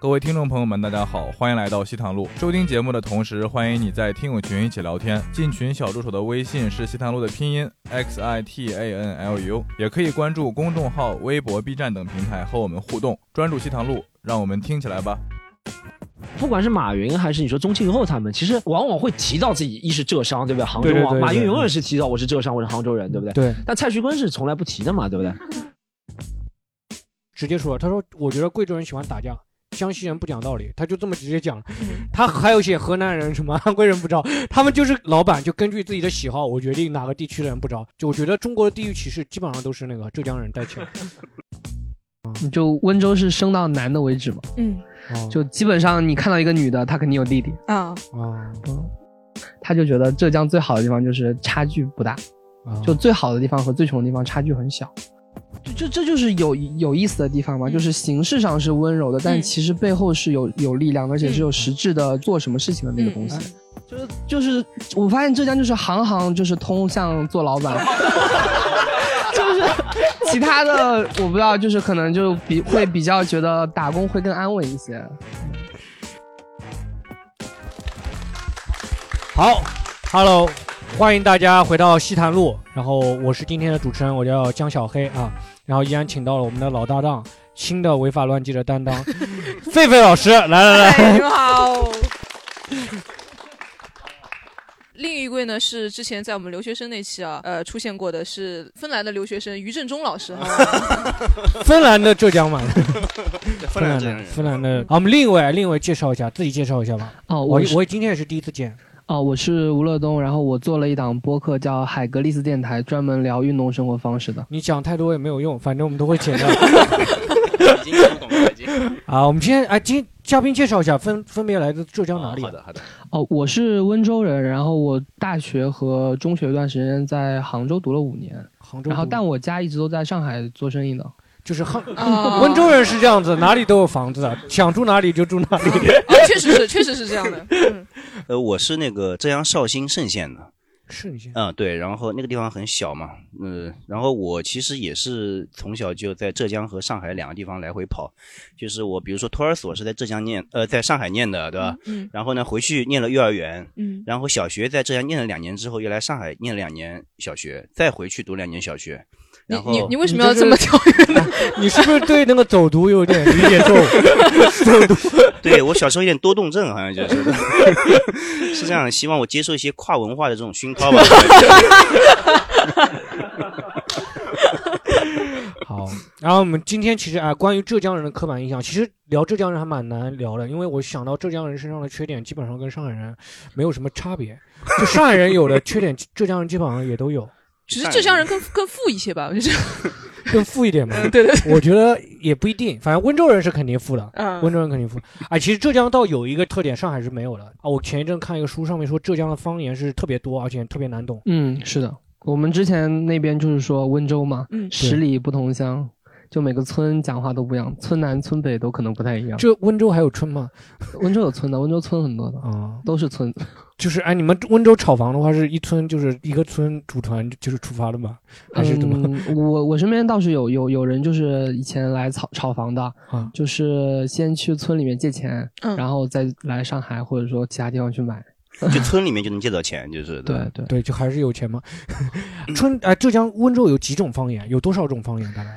各位听众朋友们，大家好，欢迎来到西塘路。收听节目的同时，欢迎你在听友群一起聊天。进群小助手的微信是西塘路的拼音 x i t a n l u，也可以关注公众号、微博、B 站等平台和我们互动。专注西塘路，让我们听起来吧。不管是马云还是你说宗庆后他们，其实往往会提到自己一是浙商，对不对？杭州啊，对对对对马云永远是提到我是浙商，我是杭州人，对不对？对，但蔡徐坤是从来不提的嘛，对不对？直接说，他说我觉得贵州人喜欢打架，江西人不讲道理，他就这么直接讲。他还有写河南人什么安徽人不招，他们就是老板就根据自己的喜好，我决定哪个地区的人不招。就我觉得中国的地域歧视基本上都是那个浙江人带起来。就温州是生到男的为止嘛，嗯哦就基本上你看到一个女的，她肯定有弟弟，啊，哦他就觉得浙江最好的地方就是差距不大，哦就最好的地方和最穷的地方差距很小。这这就是有有意思的地方嘛，就是形式上是温柔的，但嗯其实背后是有有力量，而且是有实质的做什么事情的那个东西。就是就是，我发现浙江就是行行就是通向做老板，就是其他的我不知道，就是可能就比会比较觉得打工会更安稳一些。好，Hello，欢迎大家回到西坛路。然后我是今天的主持人，我叫江小黑啊。然后依然请到了我们的老搭档，新的违法乱纪的担当，狒狒老师，来来来。哎，你们好。另一位呢是之前在我们留学生那期啊，呃，出现过的是芬兰的留学生于正中老师哈。芬兰的浙江嘛，芬兰的芬兰的。好，我们另一位，另一位介绍一下，自己介绍一下吧。哦，我是我今天也是第一次见。哦，我是吴乐东，然后我做了一档播客叫海格力斯电台，专门聊运动生活方式的。你讲太多也没有用，反正我们都会剪掉。已经听不懂了，已经。啊，我们今天哎，今嘉宾介绍一下，分分别来自浙江哪里？好的，好的。哦，我是温州人，然后我大学和中学一段时间在杭州读了五年，杭州。然后但我家一直都在上海做生意的。就是杭啊温州人是这样子，哪里都有房子，想住哪里就住哪里。啊，确实是，确实是这样的。嗯 呃，我是那个浙江绍兴嵊县的。嵊县。嗯，对，然后那个地方很小嘛，嗯，然后我其实也是从小就在浙江和上海两个地方来回跑，就是我比如说托儿所是在浙江念，呃，在上海念的，对吧？嗯然后呢，回去念了幼儿园，嗯然后小学在浙江念了两年之后，又来上海念了两年小学，再回去读两年小学。你然后你你为什么要这么跳跃呢？你是不是对那个走读有点理解错误？走读，对我小时候有点多动症，好像就是是这样，希望我接受一些跨文化的这种熏陶吧。好，然后我们今天其实啊，关于浙江人的刻板印象，其实聊浙江人还蛮难聊的，因为我想到浙江人身上的缺点，基本上跟上海人没有什么差别。就上海人有的缺点，浙江人基本上也都有。只是浙江人更更富一些吧，我觉得。更富一点嘛？对对对我觉得也不一定，反正温州人是肯定富的，嗯温州人肯定富。哎，其实浙江倒有一个特点，上海是没有的啊。我前一阵看一个书，上面说浙江的方言是特别多，而且特别难懂。嗯，是的，我们之前那边就是说温州嘛，嗯十里不同乡，就每个村讲话都不一样，村南村北都可能不太一样。这温州还有村吗？温州有村的，温州村很多的啊，都是村。就是哎，你们温州炒房的话，是一村就是一个村组团就是出发的吗？还是怎么？嗯、我我身边倒是有有有人就是以前来炒炒房的，啊就是先去村里面借钱，嗯然后再来上海或者说其他地方去买。就村里面就能借到钱，就是 对对对，就还是有钱嘛。春哎，浙江温州有几种方言？有多少种方言？大概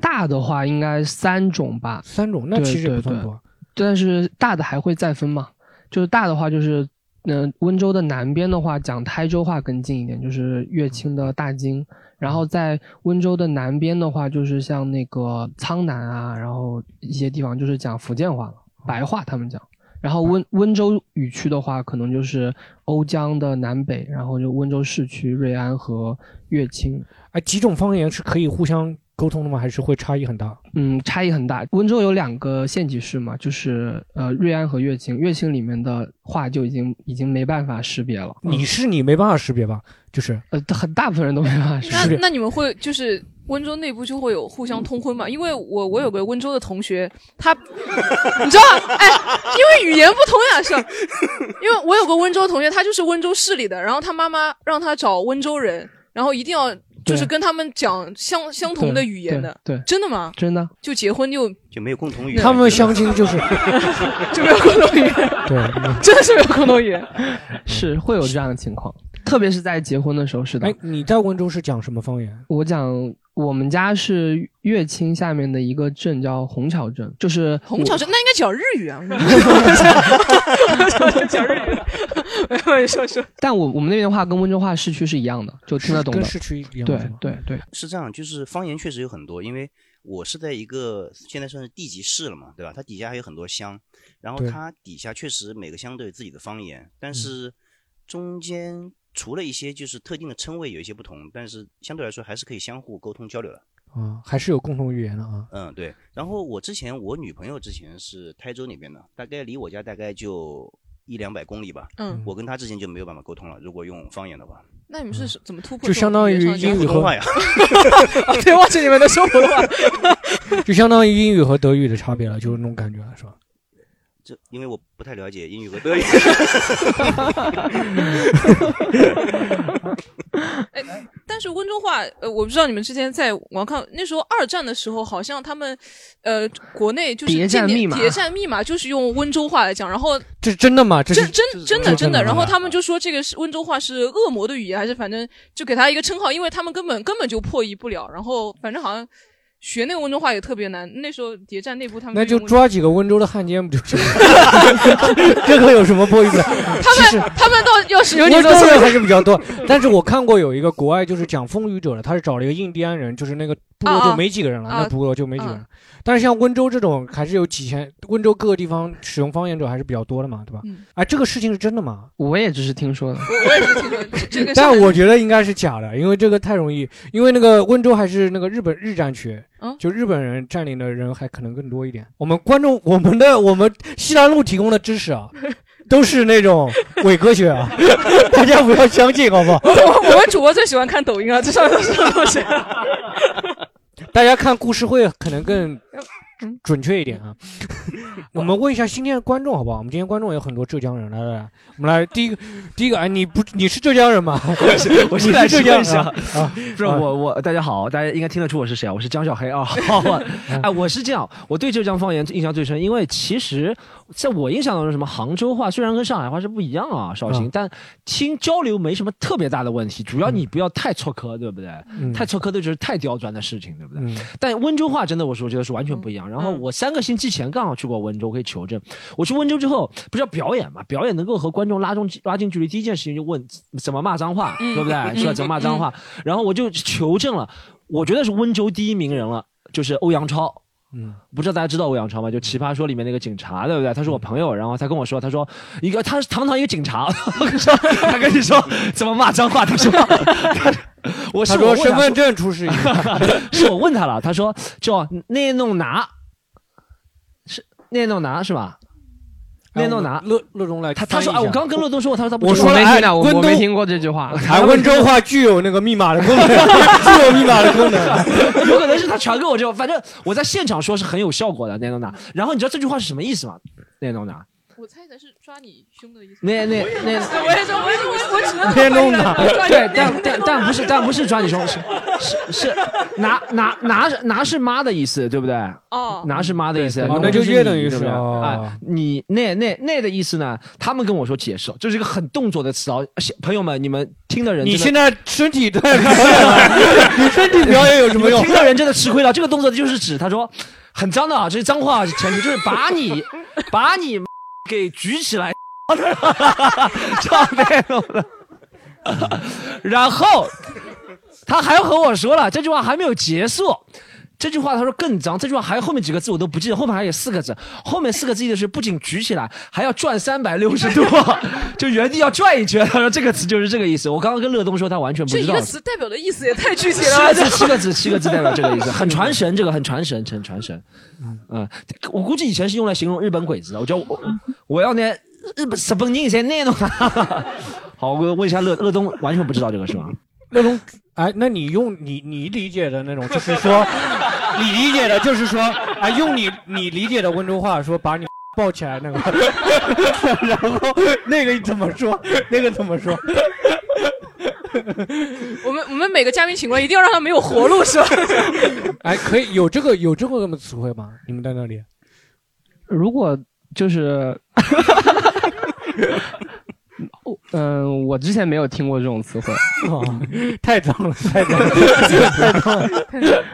大的话应该三种吧，三种，那其实也不算多。但是大的还会再分嘛，就是大的话就是，嗯、温州的南边的话讲台州话更近一点，就是乐清的大金。然后在温州的南边的话，就是像那个苍南啊，然后一些地方就是讲福建话了，白话他们讲。然后温温州语区的话，可能就是瓯江的南北，然后就温州市区、瑞安和乐清。哎，几种方言是可以互相沟通的吗？还是会差异很大？嗯，差异很大。温州有两个县级市嘛，就是呃瑞安和乐清。乐清里面的话就已经已经没办法识别了。你是你没办法识别吧？就是呃，很大部分人都没办法识别。那那你们会就是温州内部就会有互相通婚嘛？因为我我有个温州的同学，他你知道？哎，因为语言不通呀，是吧，因为我有个温州同学，他就是温州市里的，然后他妈妈让他找温州人，然后一定要就是跟他们讲相相同的语言的。对，对真的吗？真的。就结婚就就没有共同语言。他们相亲就是 就没有共同语言。对，真的是没有共同语言。是会有这样的情况，特别是在结婚的时候是的。哎，你在温州是讲什么方言？我讲我们家是乐清下面的一个镇叫虹桥镇，就是虹桥镇那应该讲日语啊。讲日语，没有你说说。但我我们那边的话跟温州话市区是一样的，就听得懂的。跟市区一样。对对对，是这样，就是方言确实有很多，因为我是在一个现在算是地级市了嘛，对吧？它底下还有很多乡，然后它底下确实每个乡都有自己的方言，但是中间除了一些就是特定的称谓有一些不同，但是相对来说还是可以相互沟通交流的。啊，还是有共同语言的啊。嗯，对。然后我之前我女朋友之前是台州那边的，大概离我家大概就一两百公里吧。嗯，我跟她之前就没有办法沟通了。如果用方言的话，那你们是怎么突破？就相当于英语和话呀。对，忘记你们的说普通话。就相当于英语和德语的差别了，就是那种感觉了，是吧？这因为我不太了解英语和德语。哎，但是温州话，呃，我不知道你们之前在网看那时候二战的时候，好像他们，呃，国内就是谍战密码，谍战密码就是用温州话来讲，然后这是真的吗？这是真真的真的，然后他们就说这个是温州话是恶魔的语言，还是反正就给他一个称号，因为他们根本根本就破译不了，然后反正好像。学那个温州话也特别难。那时候谍战内部他们那就抓几个温州的汉奸不就行了？这个有什么破译的？他们他们倒要是有温州人还是比较多。但是我看过有一个国外就是讲风雨者的，他是找了一个印第安人，就是那个部落就没几个人了，那部落就没几个人。但是像温州这种还是有几千，温州各个地方使用方言者还是比较多的嘛，对吧？哎，这个事情是真的吗？我也只是听说的，我也是听说这个。但我觉得应该是假的，因为这个太容易，因为那个温州还是那个日本日战区，就日本人占领的人还可能更多一点。我们观众，我们的我们西南路提供的知识啊，都是那种伪科学啊，大家不要相信，好不好？我们主播最喜欢看抖音啊，这上面都是什么东西？大家看故事会可能更准确一点啊。我们问一下今天的观众好不好？我们今天观众有很多浙江人，来来来，我们来第一个第一个，哎，你不你是浙江人吗？我是浙江人啊，不是我我大家好，大家应该听得出我是谁啊？我是江小黑啊。哎，我是这样，我对浙江方言印象最深，因为其实在我印象当中，什么杭州话虽然跟上海话是不一样啊，绍兴，但听交流没什么特别大的问题，主要你不要太错科，对不对？太错科的就是太刁钻的事情，对不对？但温州话真的，我说觉得是完全不一样。然后我三个星期前刚好去过温州，可以求证。我去温州之后，不是要表演嘛？表演能够和观众拉中拉近距离，第一件事情就问怎么骂脏话，对不对？是吧？怎么骂脏话？然后我就求证了，我觉得是温州第一名人了，就是欧阳超。嗯，不知道大家知道欧阳超吗？就《奇葩说》里面那个警察，对不对？他是我朋友，然后他跟我说，他说一个他是堂堂一个警察，他跟你说怎么骂脏话，他说，我他说身份证出示一下，是我问他了，他说叫聂弄拿，是聂弄拿是吧？聂弄拿，乐乐中来，他他说啊，我刚跟乐东说过，他说他不我说没听我我没听过这句话。哎温州话具有那个密码的功能，具有密码的功能，有可能是他传给我之后，反正我在现场说是很有效果的那诺拿。然后你知道这句话是什么意思吗？那诺拿。我猜的是抓你胸的意思。那那那，我也说，我我我只能别弄了。对，但但但不是，但不是抓你胸，是是是拿拿拿拿是妈的意思，对不对？哦，拿是妈的意思，那就约等于是啊。你那那那的意思呢？他们跟我说解释，这是一个很动作的词啊。朋友们，你们听的人，你现在身体对，你身体表演有什么用？听的人真的吃亏了。这个动作就是指他说很脏的啊，这是脏话前提，就是把你把你。给举起来，唱那种的，然后他还和我说了这句话还没有结束，这句话他说更脏，这句话还有后面几个字我都不记得，后面还有四个字，后面四个字意思是不仅举起来，还要转三百六十度，就原地要转一圈。他说这个词就是这个意思。我刚刚跟乐东说，他完全不知道。这一个词代表的意思也太具体了。七个字，七个字，七个字代表这个意思，很传神，这个很传神，很传神。嗯，我估计以前是用来形容日本鬼子的。我叫我我要那日本日本人才那种。好，我问一下乐乐东，完全不知道这个是吗？乐东，哎，那你用你你理解的那种，就是说你理解的，就是说，啊，用你你理解的温州话说，把你抱起来那个，然后那个怎么说？那个怎么说？我们我们每个嘉宾请过来，一定要让他没有活路，是吧？哎，可以有这个有这个词汇吗？你们在那里？如果就是，嗯、我之前没有听过这种词汇。哦，太脏了，太脏了，太脏了。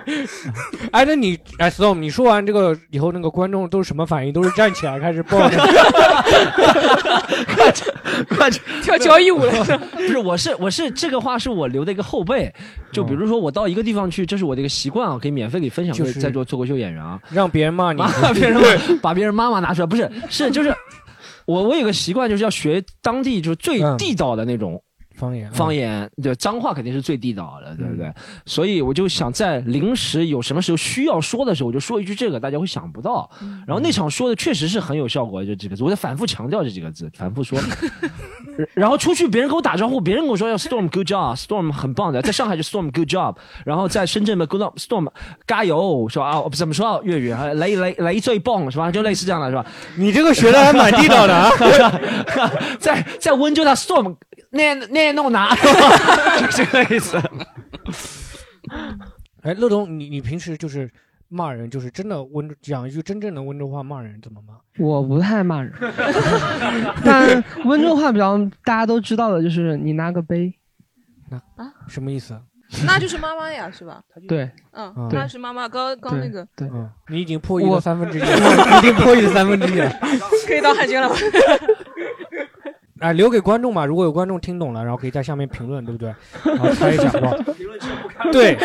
哎，那你哎，Storm，你说完这个以后，那个观众都是什么反应？都是站起来开始抱着。快去跳交谊舞了，不是，我是我是这个话是我留的一个后备，就比如说我到一个地方去，这是我的一个习惯啊，可以免费给分享就是给在座脱口秀演员啊，让别人骂你，把别人把别人妈妈拿出来，不是是就是我我有个习惯就是要学当地就是最嗯。地道的那种方言，方言，对脏话肯定是最地道的，对不对？所以我就想在临时有什么时候需要说的时候，我就说一句这个，大家会想不到。然后那场说的确实是很有效果，就几个字，我在反复强调这几个字，反复说。然后出去别人跟我打招呼，别人跟我说要 Storm good job，Storm 很棒的，在上海就 Storm good job，然后在深圳嘛 good Storm 加油是吧？啊，怎么说啊粤语啊？雷雷雷最棒是吧？就类似这样的是吧？你这个学的还蛮地道的啊。在在温州的 Storm 那那弄拿，就这个意思。哎，乐东，你你平时就是骂人，就是真的温州讲一句真正的温州话骂人怎么骂？我不太骂人，但温州话比较大家都知道的就是你拿个杯，什么意思？那就是妈妈呀，是吧？对，嗯嗯，那是妈妈。刚刚那个对，嗯，你已经破译了三分之一了，已经破译了三分之一了。可以当汉奸了吗？哎，留给观众吧，如果有观众听懂了，然后可以在下面评论，对不对？然后猜一下，好不好？对，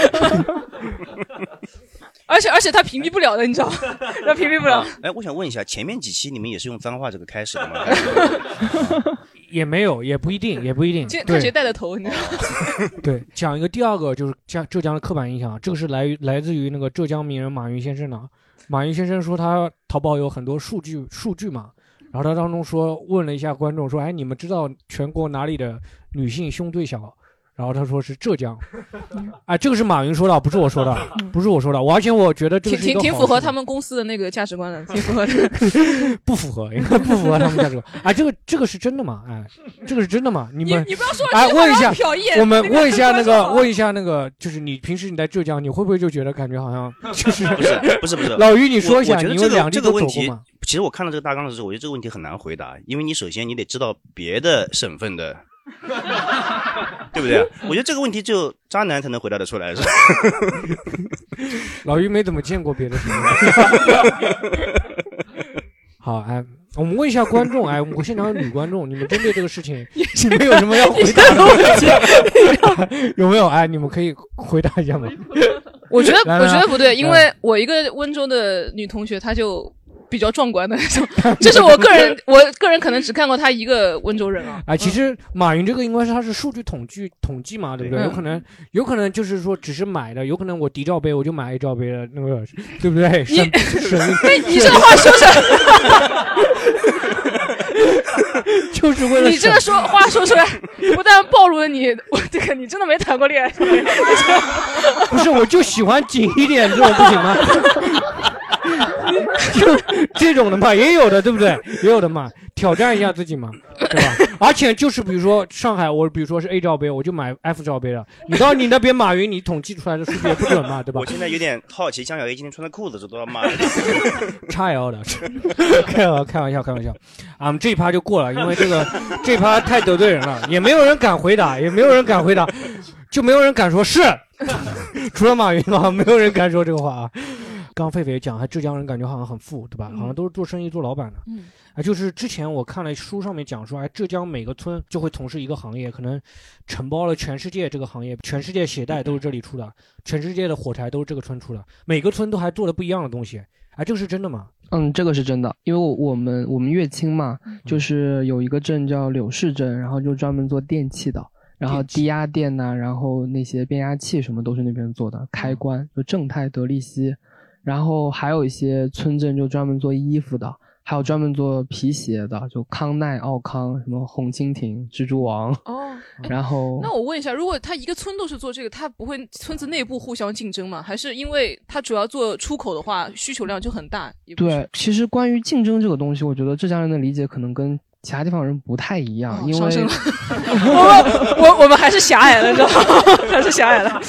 而且而且他屏蔽不了的，你知道吗？他屏蔽不了。哎，我想问一下，前面几期你们也是用脏话这个开始的吗？也没有，也不一定，也不一定。今天看谁带的头，你知道吗？对，讲一个第二个就是江浙江的刻板印象，这个是来于来自于那个浙江名人马云先生的。马云先生说他淘宝有很多数据数据嘛，然后他当中说问了一下观众说，哎，你们知道全国哪里的女性胸最小？然后他说是浙江，哎，这个是马云说的，不是我说的，不是我说的。我而且我觉得这个挺挺挺符合他们公司的那个价值观的，挺符合的。不符合，应该不符合他们价值观。哎，这个这个是真的吗？哎，这个是真的吗？你你们你不要说哎，问一下让瞟一眼，我们问一下那个，问一下那个，就是你平时你在浙江，你会不会就觉得感觉好像 就是不是不是不是，老于，你说一下，你有两地这个问题都走过吗？，其实我看到这个大纲的时候，我觉得这个问题很难回答，因为你首先你得知道别的省份的，对不对？我觉得这个问题只有渣男才能回答得出来，是吧？老于没怎么见过别的省份。好，哎，我们问一下观众，哎，我们现场有女观众，你们针对这个事情，你们有什么要回答的问题？有没有？哎，你们可以回答一下吗？我觉得我觉得不对，因来为我一个温州的女同学，她就比较壮观的那种，这是我个人，我个人可能只看过他一个温州人啊。哎，其实马云这个应该是他是数据统计统计嘛，对不对？嗯有可能有可能就是说只是买的，有可能我迪罩杯我就买一罩杯的那个，对不对？省省哎，你这个话说出来，就是为了你这个说话说出来，不但暴露了你，我这个你真的没谈过恋爱。不是，我就喜欢紧一点，这种不行吗？就这种的嘛，也有的，对不对？也有的嘛，挑战一下自己嘛，对吧？而且就是比如说上海，我比如说是 A 罩杯，我就买 F 罩杯了。你到你那边马云，你统计出来的数据也不准嘛，对吧我？现在有点好奇，江小 A 今天穿的裤子是多少码？叉 L 的，开玩开玩笑，开玩笑。啊，我们这一趴就过了，因为这个这一趴太得罪人了，也没有人敢回答，也没有人敢回答，就没有人敢说是，除了马云啊，没有人敢说这个话啊。刚狒狒讲，还浙江人感觉好像很富，对吧？好像都是做生意做老板的。嗯，啊，就是之前我看了书上面讲说，哎，浙江每个村就会从事一个行业，可能承包了全世界这个行业，全世界鞋带都是这里出的，全世界的火柴都是这个村出的，每个村都还做的不一样的东西。哎，这个是真的吗？嗯，这个是真的，因为我我们我们乐清嘛，就是有一个镇叫柳市镇，然后就专门做电器的，然后低压电呐、然后那些变压器什么都是那边做的，开关就正泰、德力西，然后还有一些村镇就专门做衣服的，还有专门做皮鞋的，就康奈、奥康、什么红蜻蜓、蜘蛛王，哦，然后那我问一下，如果他一个村都是做这个，他不会村子内部互相竞争吗？还是因为他主要做出口的话，需求量就很大？对，其实关于竞争这个东西，我觉得浙江人的理解可能跟其他地方人不太一样，因为 我们我我们还是狭隘了，你知道吗？还是狭隘了。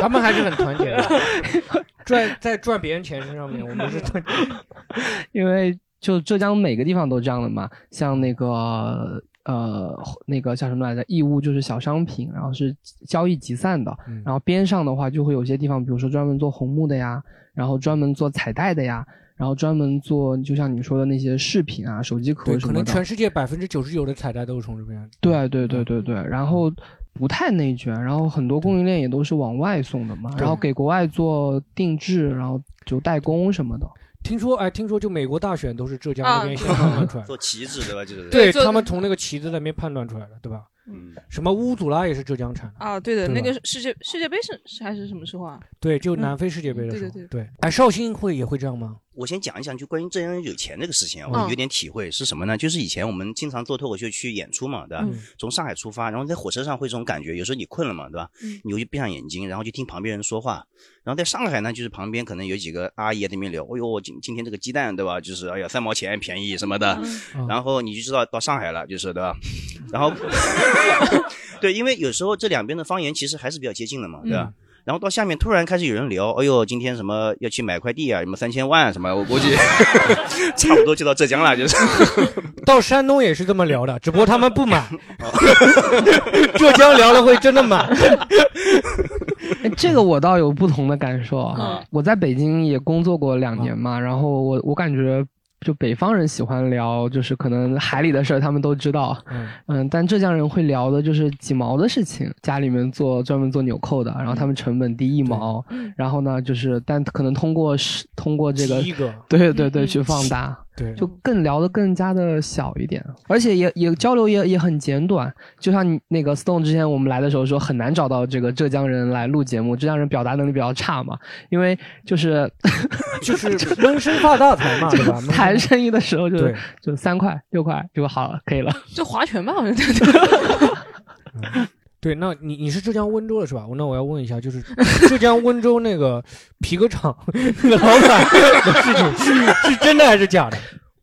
他们还是很团结的，赚在赚别人钱身上面，我们是团结。因为就浙江每个地方都这样的嘛，像那个呃那个叫什么来着，义乌就是小商品，然后是交易集散的，嗯然后边上的话就会有些地方，比如说专门做红木的呀，然后专门做彩带的呀，然后专门做就像你说的那些饰品啊、手机壳，什么的，可能全世界百分之九十九的彩带都是从这边。对对对对对，然后不太内卷，然后很多供应链也都是往外送的嘛，然后给国外做定制，然后就代工什么的。听说哎，听说就美国大选都是浙江那啊边先判断出来的，做旗帜对吧？就是对他们从那个旗子那边判断出来的，对吧？嗯，什么乌祖拉也是浙江产的，啊，对的，对那个世界世界杯是是还是什么时候啊？对，就嗯南非世界杯的时候，对对对。哎，绍兴会也会这样吗？我先讲一讲，就关于浙江人有钱这个事情我有点体会是什么呢？就是以前我们经常做脱口秀去演出嘛，对吧？嗯从上海出发，然后在火车上会这种感觉，有时候你困了嘛，对吧？嗯你就闭上眼睛，然后就听旁边人说话。然后在上海呢，就是旁边可能有几个阿姨在那边聊，哎呦，今今天这个鸡蛋对吧？就是哎呀三毛钱便宜什么的，嗯然后你就知道到上海了，就是对吧？然后 对，因为有时候这两边的方言其实还是比较接近的嘛，对吧？然后到下面突然开始有人聊，哎呦，今天什么要去买块地啊，什么三千万什么，我估计 差不多就到浙江了，就是。到山东也是这么聊的，只不过他们不买。浙江聊了会真的买。哎，这个我倒有不同的感受啊。嗯我在北京也工作过两年嘛，然后我我感觉。就北方人喜欢聊，就是可能海里的事儿他们都知道，嗯。嗯，但浙江人会聊的就是几毛的事情，家里面做专门做纽扣的，然后他们成本低一毛，嗯然后呢，就是但可能通过是通过这个个，对对对，嗯去放大，对，就更聊得更加的小一点，而且也也交流也也很简短。就像你那个 Stone 之前我们来的时候说，很难找到这个浙江人来录节目，浙江人表达能力比较差嘛，因为就是 就是闷声发大财嘛，对吧？谈生意的时候就就三块六块就好了，可以了。就划拳吧，好像 对，那你你是浙江温州的是吧？那我要问一下，就是 浙江温州那个皮革厂 那个老板 的事情是真的还是假的？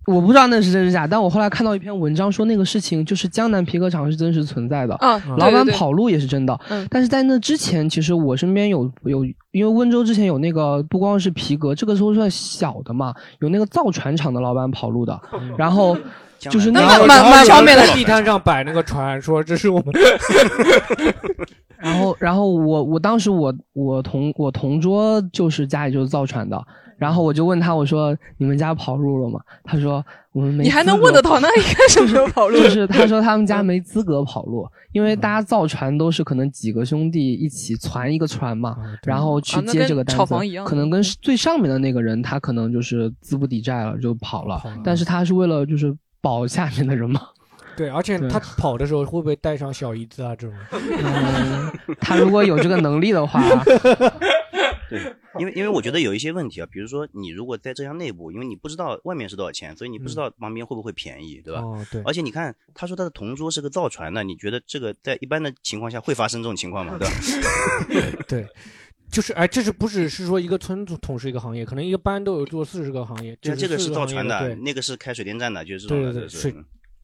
我不知道那是真是假，但我后来看到一篇文章说那个事情就是江南皮革厂是真实存在的，老板跑路也是真的。嗯。但是在那之前，其实我身边有有，因为温州之前有那个不光是皮革，这个时候算小的嘛，有那个造船厂的老板跑路的，然后就是那那个蛮蛮蛮方便的。地摊上摆那个船，说这是我们 然后，然后我我当时我我同我同桌就是家里就是造船的，然后我就问他我说你们家跑路了吗？他说我们没。你还能问得到，那应该什么时候跑路。就是他说他们家没资格跑路，因为大家造船都是可能几个兄弟一起攒一个船嘛，然后去接这个单子，炒房一样可能跟最上面的那个人他可能就是资不抵债了就跑了，跑了但是他是为了就是保下面的人嘛。对，而且他跑的时候会不会带上小姨子啊这种？嗯，他如果有这个能力的话，对，因为因为我觉得有一些问题啊，比如说你如果在浙江内部，因为你不知道外面是多少钱，所以你不知道旁边会不会便宜，对吧？哦，对，而且你看，他说他的同桌是个造船的，你觉得这个在一般的情况下会发生这种情况吗？对吧？对，就是哎，这是不只是说一个村从事一个行业，可能一个班都有做四十个行业。对啊，这个是造船的，那个是开水电站的，就是这种的，对对对这是水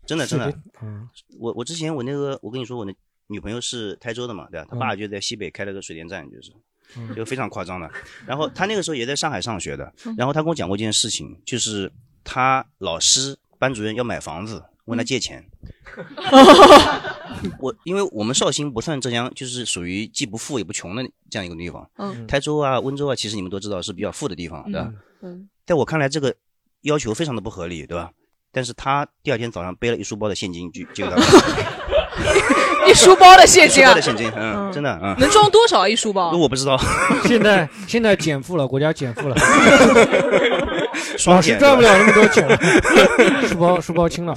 真的真的嗯我我之前我那个我跟你说，我那女朋友是台州的嘛，对吧？她嗯爸就在西北开了个水电站，就是嗯就非常夸张的。然后她那个时候也在上海上学的，然后她跟我讲过一件事情，就是她老师班主任要买房子，问她借钱。我因为我们绍兴不算浙江，就是属于既不富也不穷的这样一个地方。嗯台州啊、温州啊，其实你们都知道是比较富的地方，对吧？嗯，在我看来，这个要求非常的不合理，对吧？但是他第二天早上背了一书包的现金就就给他 一书包的现金啊？一书包的，现金，嗯，真的，嗯，能装多少啊一书包？我不知道，现在现在减负了，国家减负了，双减老师赚不了那么多钱了，书包书包轻了。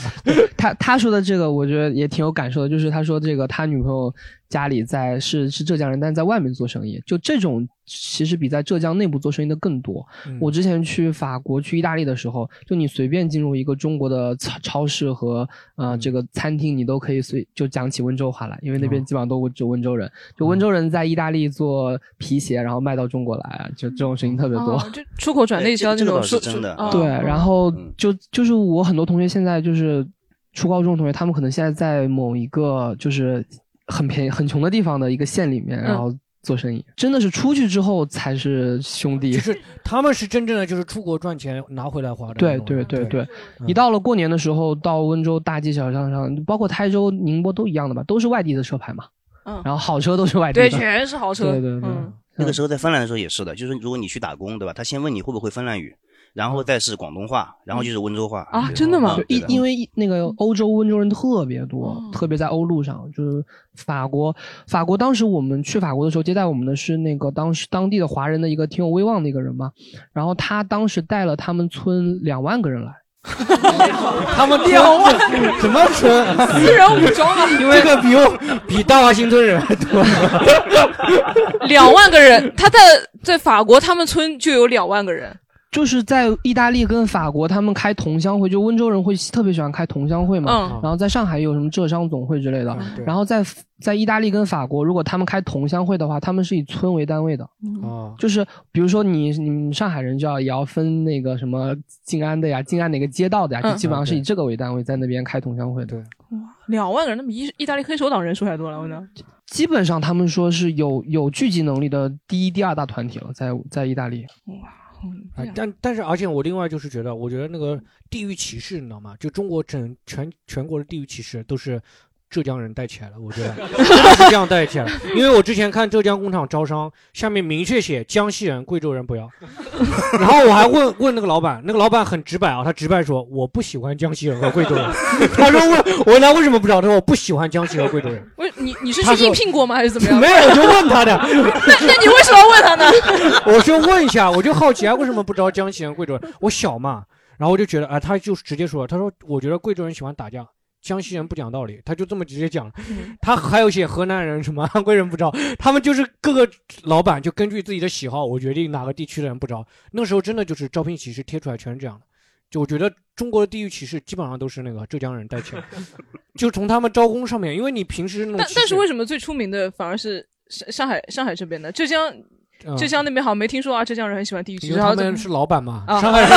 他他说的这个，我觉得也挺有感受的，就是他说这个他女朋友家里在是是浙江人，但是在外面做生意，就这种其实比在浙江内部做生意的更多。嗯我之前去法国、去意大利的时候，就你随便进入一个中国的超超市和嗯呃这个餐厅，你都可以随就讲起温州话来，因为那边哦基本上都只有温州人。就温州人在意大利做皮鞋，然后卖到中国来啊，就这种事情特别多。哦，就出口转内销对这种说真的哦对，然后嗯就就是我很多同学现在就是初高中同学，他们可能现在在某一个就是很便宜、很穷的地方的一个县里面，嗯然后做生意，真的是出去之后才是兄弟。就是他们是真正的就是出国赚钱拿回来花的那对。对对对，嗯一到了过年的时候，到温州大街小巷上，包括台州、宁波都一样的吧，都是外地的车牌嘛。嗯然后好车都是外地的对，全是豪车。对对对嗯那个时候在芬兰的时候也是的，就是如果你去打工，对吧？他先问你会不会芬兰语，然后再是广东话，然后就是温州话。啊真的吗因因为那个欧洲温州人特别多，哦特别在欧陆上，就是法国。法国当时我们去法国的时候，接待我们的是那个当时当地的华人的一个挺有威望的一个人嘛，然后他当时带了他们村两万个人来。他们两万什么村？私人武装啊，因为 这个比我比大华新村人还多。两万个人，他在在法国，他们村就有两万个人。就是在意大利跟法国，他们开同乡会，就温州人会特别喜欢开同乡会嘛。嗯然后在上海有什么浙商总会之类的。然后在在意大利跟法国，如果他们开同乡会的话，他们是以村为单位的。啊，就是比如说你你们上海人就要也要分那个什么静安的呀，静安哪个街道的呀，嗯就基本上是以这个为单位在那边开同乡会的。对，两万个人，那比意意大利黑手党人数还多了，我呢。基本上他们说是有有聚集能力的第一、第二大团体了，在在意大利。哎，但但是，而且我另外就是觉得，我觉得那个地域歧视，你知道吗？就中国整全全国的地域歧视都是浙江人带起来了，我觉得真的是这样带起来的。因为我之前看浙江工厂招商，下面明确写江西人、贵州人不要。然后我还问问那个老板，那个老板很直白啊，他直白说我不喜欢江西人和贵州人。他说问我问他为什么不知道，他说我不喜欢江西和贵州人。喂，你你是去应聘过吗？还是怎么样？没有，我就问他的。那那你为什么要问他呢？我就问一下，我就好奇啊，为什么不招江西人、贵州人？我小嘛，然后我就觉得，啊、他就直接说，他说，我觉得贵州人喜欢打架，江西人不讲道理，他就这么直接讲。他还有写河南人什么 安徽人不招，他们就是各个老板就根据自己的喜好，我决定哪个地区的人不招。那个时候真的就是招聘启事贴出来全是这样的。就我觉得中国的地域歧视基本上都是那个浙江人带起来，就从他们招工上面，因为你平时那种但但是为什么最出名的反而是上上海上海这边的？浙江嗯浙江那边好像没听说啊，浙江人很喜欢地域歧视。他们是老板嘛，啊上海人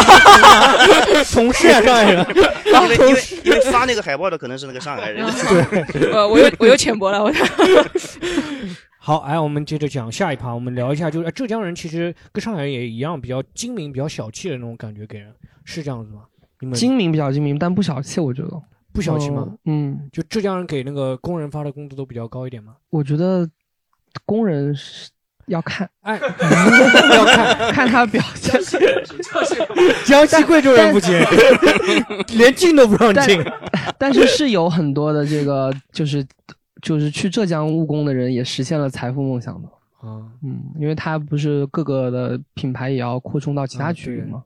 同事啊，上海人。因为因为因为发那个海报的可能是那个上海人。对 呃，我又我又浅薄了，我好，哎，我们接着讲下一趴，我们聊一下，就是、哎浙江人其实跟上海人也一样，比较精明、比较小气的那种感觉，给人是这样子吗？你们精明比较精明，但不小气，我觉得不小气吗？嗯，就浙江人给那个工人发的工资都比较高一点吗？我觉得工人是要看，哎，要看看他表现。江西贵州人不行，连进都不让进。但是是有很多的这个，就是就是去浙江务工的人也实现了财富梦想的。啊，嗯，因为他不是各个的品牌也要扩充到其他区域吗？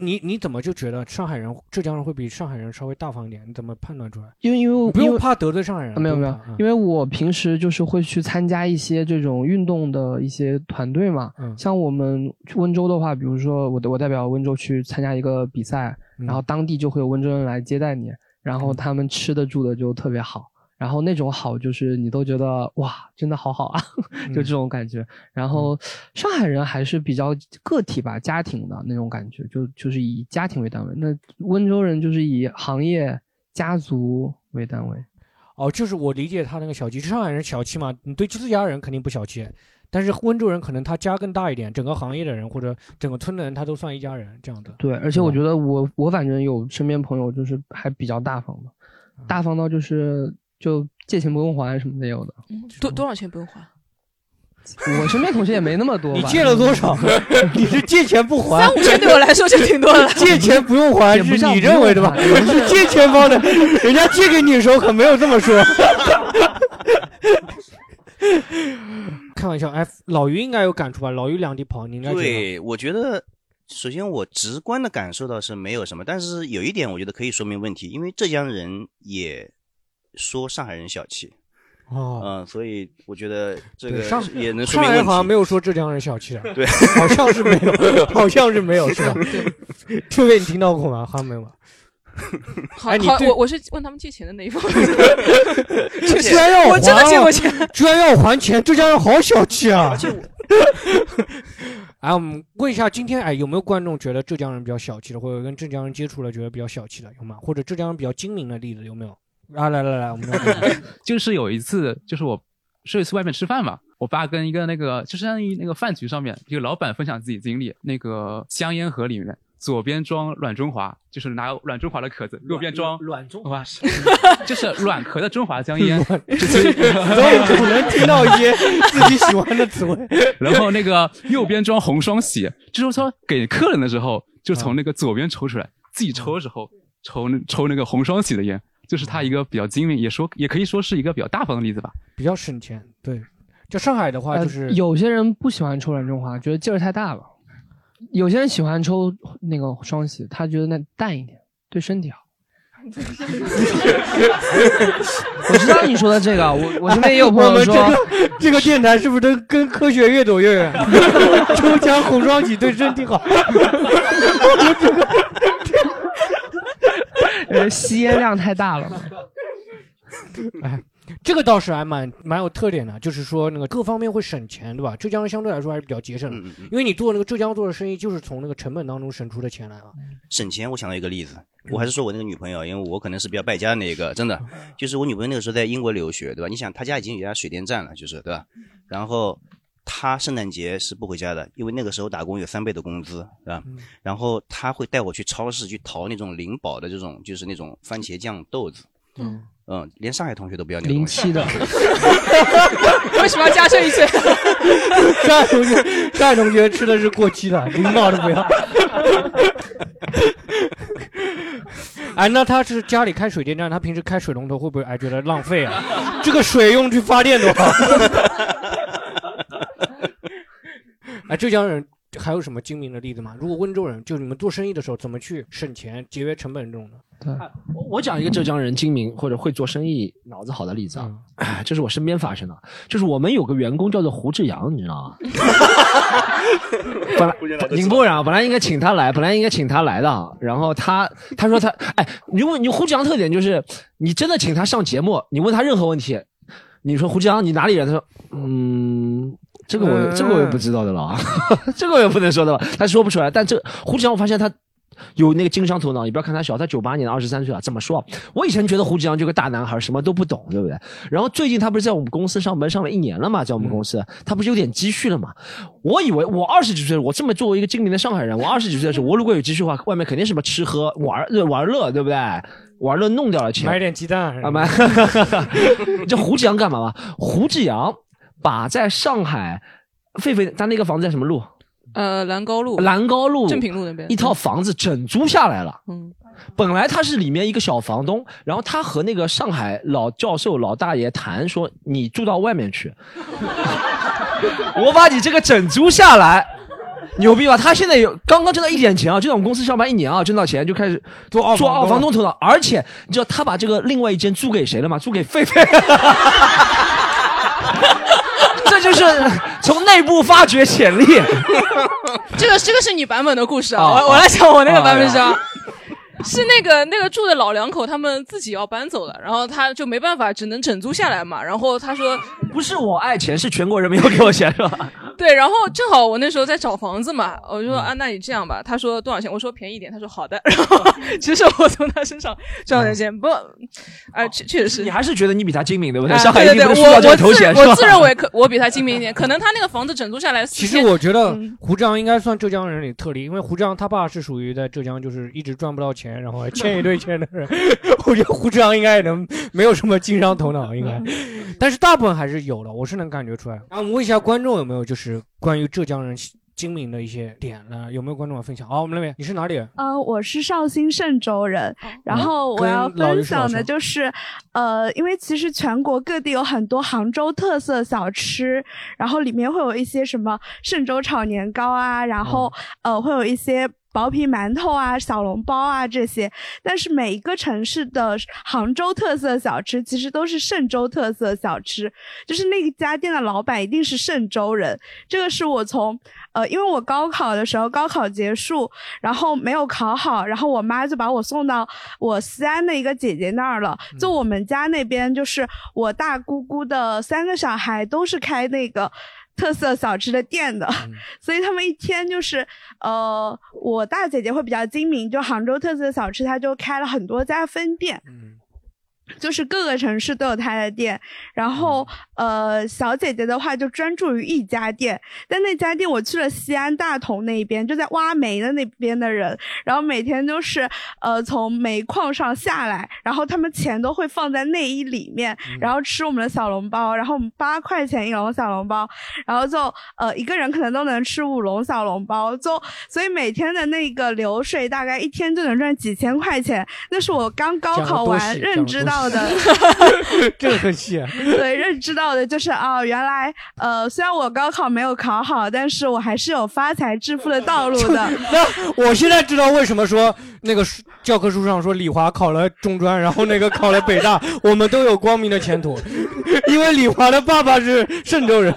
哎，你你怎么就觉得上海人、浙江人会比上海人稍微大方一点？你怎么判断出来？因为因为我不用怕得罪上海人，啊，没有没有因为我平时就是会去参加一些这种运动的一些团队嘛。嗯像我们去温州的话，比如说我的我代表温州去参加一个比赛，嗯然后当地就会有温州人来接待你，然后他们吃的住的就特别好。然后那种好就是你都觉得哇，真的好好啊，就这种感觉。然后上海人还是比较个体吧，家庭的那种感觉，就就是以家庭为单位。那温州人就是以行业、家族为单位。哦，就是我理解他那个小气，上海人小气嘛，你对自家人肯定不小气，但是温州人可能他家更大一点，整个行业的人或者整个村的人他都算一家人这样的。对，而且我觉得我我反正有身边朋友就是还比较大方的，大方到就是就借钱不用还什么的有的。多多少钱不用还？我身边同学也没那么多吧。你借了多少？你是借钱不还？三五千对我来说就挺多了。借钱不用还是你认为的吧？你是借钱包的，人家借给你的时候可没有这么说。开玩笑，哎，老于应该有感触吧？老于两地跑，你应该对，我觉得首先我直观的感受到是没有什么，但是有一点我觉得可以说明问题，因为浙江人也说上海人小气，哦，嗯，所以我觉得这个上也能说上明问题。海人好像没有说浙江人小气的，对，好像是没有，好像是没有，是吧？这位你听到过吗？好像没有吧。好你我我是问他们借钱的那一方。居然要还我真的借过钱。居然要还钱，浙江人好小气啊！哎，我们问一下，今天哎有没有观众觉得浙江人比较小气的，或者跟浙江人接触了觉得比较小气的，有吗？或者浙江人比较精明的例子有没有？啊，来来来，我们来 就是有一次，就是我是有一次外面吃饭嘛，我爸跟一个那个就相当于那个饭局上面，一个老板分享自己经历，那个香烟盒里面左边装软中华，就是拿软中华的壳子，右边装软中华，就是软壳的中华香烟，总总能听到一些自己喜欢的词汇。然后那个右边装红双喜，就是说给客人的时候，就从那个左边抽出来，自己抽的时候抽那抽那个红双喜的烟。就是他一个比较精明，也说也可以说是一个比较大方的例子吧，比较省钱。对，就上海的话，就是、有些人不喜欢抽软中华，觉得劲儿太大了；有些人喜欢抽那个双喜，他觉得那淡一点，对身体好。我知道你说的这个，我我身边也有朋友说，这个这个电台是不是跟科学越走越远？抽奖红双喜对身体好。呃，吸烟量太大了。哎，这个倒是还蛮蛮有特点的，就是说那个各方面会省钱，对吧？浙江相对来说还是比较节省的，因为你做那个浙江做的生意，就是从那个成本当中省出的钱来啊。省钱，我想到一个例子，我还是说我那个女朋友，因为我可能是比较败家的那一个，真的，就是我女朋友那个时候在英国留学，对吧？你想，她家已经有家水电站了，就是对吧？然后她圣诞节是不回家的，因为那个时候打工有三倍的工资，是吧？然后他会带我去超市去淘那种灵宝的这种，就是那种番茄酱豆子。嗯嗯，连上海同学都不要那零七的，为什么要加这一句？上海同学，上海同学吃的是过期的，灵宝都不要。哎，那他是家里开水电站，他平时开水龙头会不会哎觉得浪费啊？这个水用去发电多好。哎，浙江人还有什么精明的例子吗？如果温州人，就你们做生意的时候怎么去省钱、节约成本这种的？对，我我讲一个浙江人精明或者会做生意、脑子好的例子啊，哎，这是我身边发生的，就是我们有个员工叫做胡志阳，你知道吗？本来宁波人啊，本来应该请他来，本来应该请他来的，然后他他说他哎，你问你胡志阳特点就是，你真的请他上节目，你问他任何问题，你说胡志阳你哪里人？他说嗯。这个我这个我也不知道的了啊，这个我也不能说的吧，他说不出来。但这胡志阳，我发现他有那个经商头脑。你不要看他小，他九八年二十三岁啊。怎么说？我以前觉得胡志阳就个大男孩，什么都不懂，对不对？然后最近他不是在我们公司上班上了一年了嘛，在我们公司，他不是有点积蓄了嘛？我以为我二十几岁，我这么作为一个精明的上海人，我二十几岁的时候，我如果有积蓄的话，外面肯定什么吃喝玩玩乐，对不对？玩乐弄掉了钱，买点鸡蛋啊买。这胡志阳干嘛嘛？胡志阳把在上海。狒狒，他那个房子在什么路？呃，兰高路。兰高路正平路那边一套房子整租下来了。嗯，本来他是里面一个小房东，然后他和那个上海老教授老大爷谈说，你住到外面去，我把你这个整租下来，牛逼吧？他现在有刚刚挣到一点钱啊，就在我们公司上班一年啊，挣到钱就开始做二做二房东头脑，而且你知道他把这个另外一间租给谁了吗？租给狒狒。是从内部发掘潜力。这个这个是你版本的故事啊，我我来讲我那个版本是啊。是那个那个住的老两口，他们自己要搬走了，然后他就没办法，只能整租下来嘛。然后他说：“不是我爱钱，是全国人民要给我钱，是吧？”对，然后正好我那时候在找房子嘛，我就说：“啊，那你这样吧。”他说多少钱？我说便宜一点。他说好的。然后 其实我从他身上赚点钱，不，哎，确确实是。你还是觉得你比他精明，对不对？对对对，我我我自认为可我比他精明一点，可能他那个房子整租下来。其实我觉得胡志阳应该算浙江人里特例，因为胡志阳他爸是属于在浙江就是一直赚不到钱。然后还欠一堆钱的人，我觉得胡志阳应该也能没有什么经商头脑，应该，但是大部分还是有的，我是能感觉出来。然后我们问一下观众有没有就是关于浙江人精明的一些点呢？有没有观众要分享？好，我们那边你是哪里人？呃，我是绍兴嵊州人，然后我要分享的就是，呃，因为其实全国各地有很多杭州特色小吃，然后里面会有一些什么嵊州炒年糕啊，然后、呃会有一些。薄皮馒头啊、小笼包啊这些，但是每一个城市的杭州特色小吃其实都是嵊州特色小吃，就是那家店的老板一定是嵊州人。这个是我从呃，因为我高考的时候高考结束，然后没有考好，然后我妈就把我送到我西安的一个姐姐那儿了。就我们家那边，就是我大姑姑的三个小孩都是开那个。特色小吃的店的，所以他们一天就是呃，我大姐姐会比较精明，就杭州特色小吃，她就开了很多家分店。就是各个城市都有他的店，然后呃，小姐姐的话就专注于一家店，但那家店我去了西安大同那边，就在挖煤的那边的人，然后每天都是呃从煤矿上下来，然后他们钱都会放在内衣里面，然后吃我们的小笼包，然后我们八块钱一笼小笼包，然后就呃一个人可能都能吃五笼小笼包，就所以每天的那个流水大概一天就能赚几千块钱，那是我刚高考完认知到。到的，这个很细。对，认知到的就是啊，原来呃，虽然我高考没有考好，但是我还是有发财致富的道路的。那我现在知道为什么说那个教科书上说李华考了中专，然后那个考了北大，我们都有光明的前途，因为李华的爸爸是嵊州人。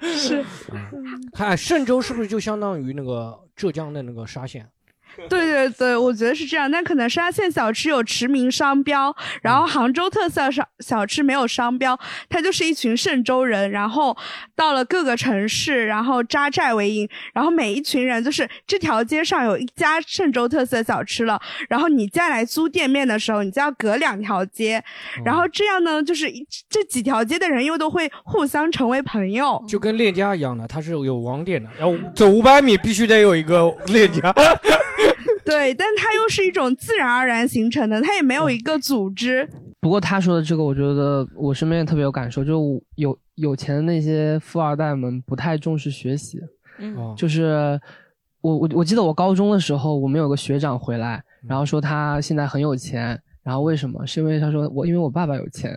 是，看嵊州是不是就相当于那个浙江的那个沙县？对对对，我觉得是这样。但可能沙县小吃有驰名商标，然后杭州特色小小吃没有商标，它就是一群嵊州人，然后到了各个城市，然后扎寨为营，然后每一群人就是这条街上有一家嵊州特色小吃了，然后你再来租店面的时候，你就要隔两条街，然后这样呢，就是这几条街的人又都会互相成为朋友，就跟链家一样的，它是有网点的，然后走五百米必须得有一个链家。对，但它又是一种自然而然形成的，它也没有一个组织。不过他说的这个，我觉得我身边也特别有感受，就有有钱的那些富二代们不太重视学习。嗯，就是我我我记得我高中的时候，我们有个学长回来，然后说他现在很有钱，然后为什么？是因为他说我因为我爸爸有钱。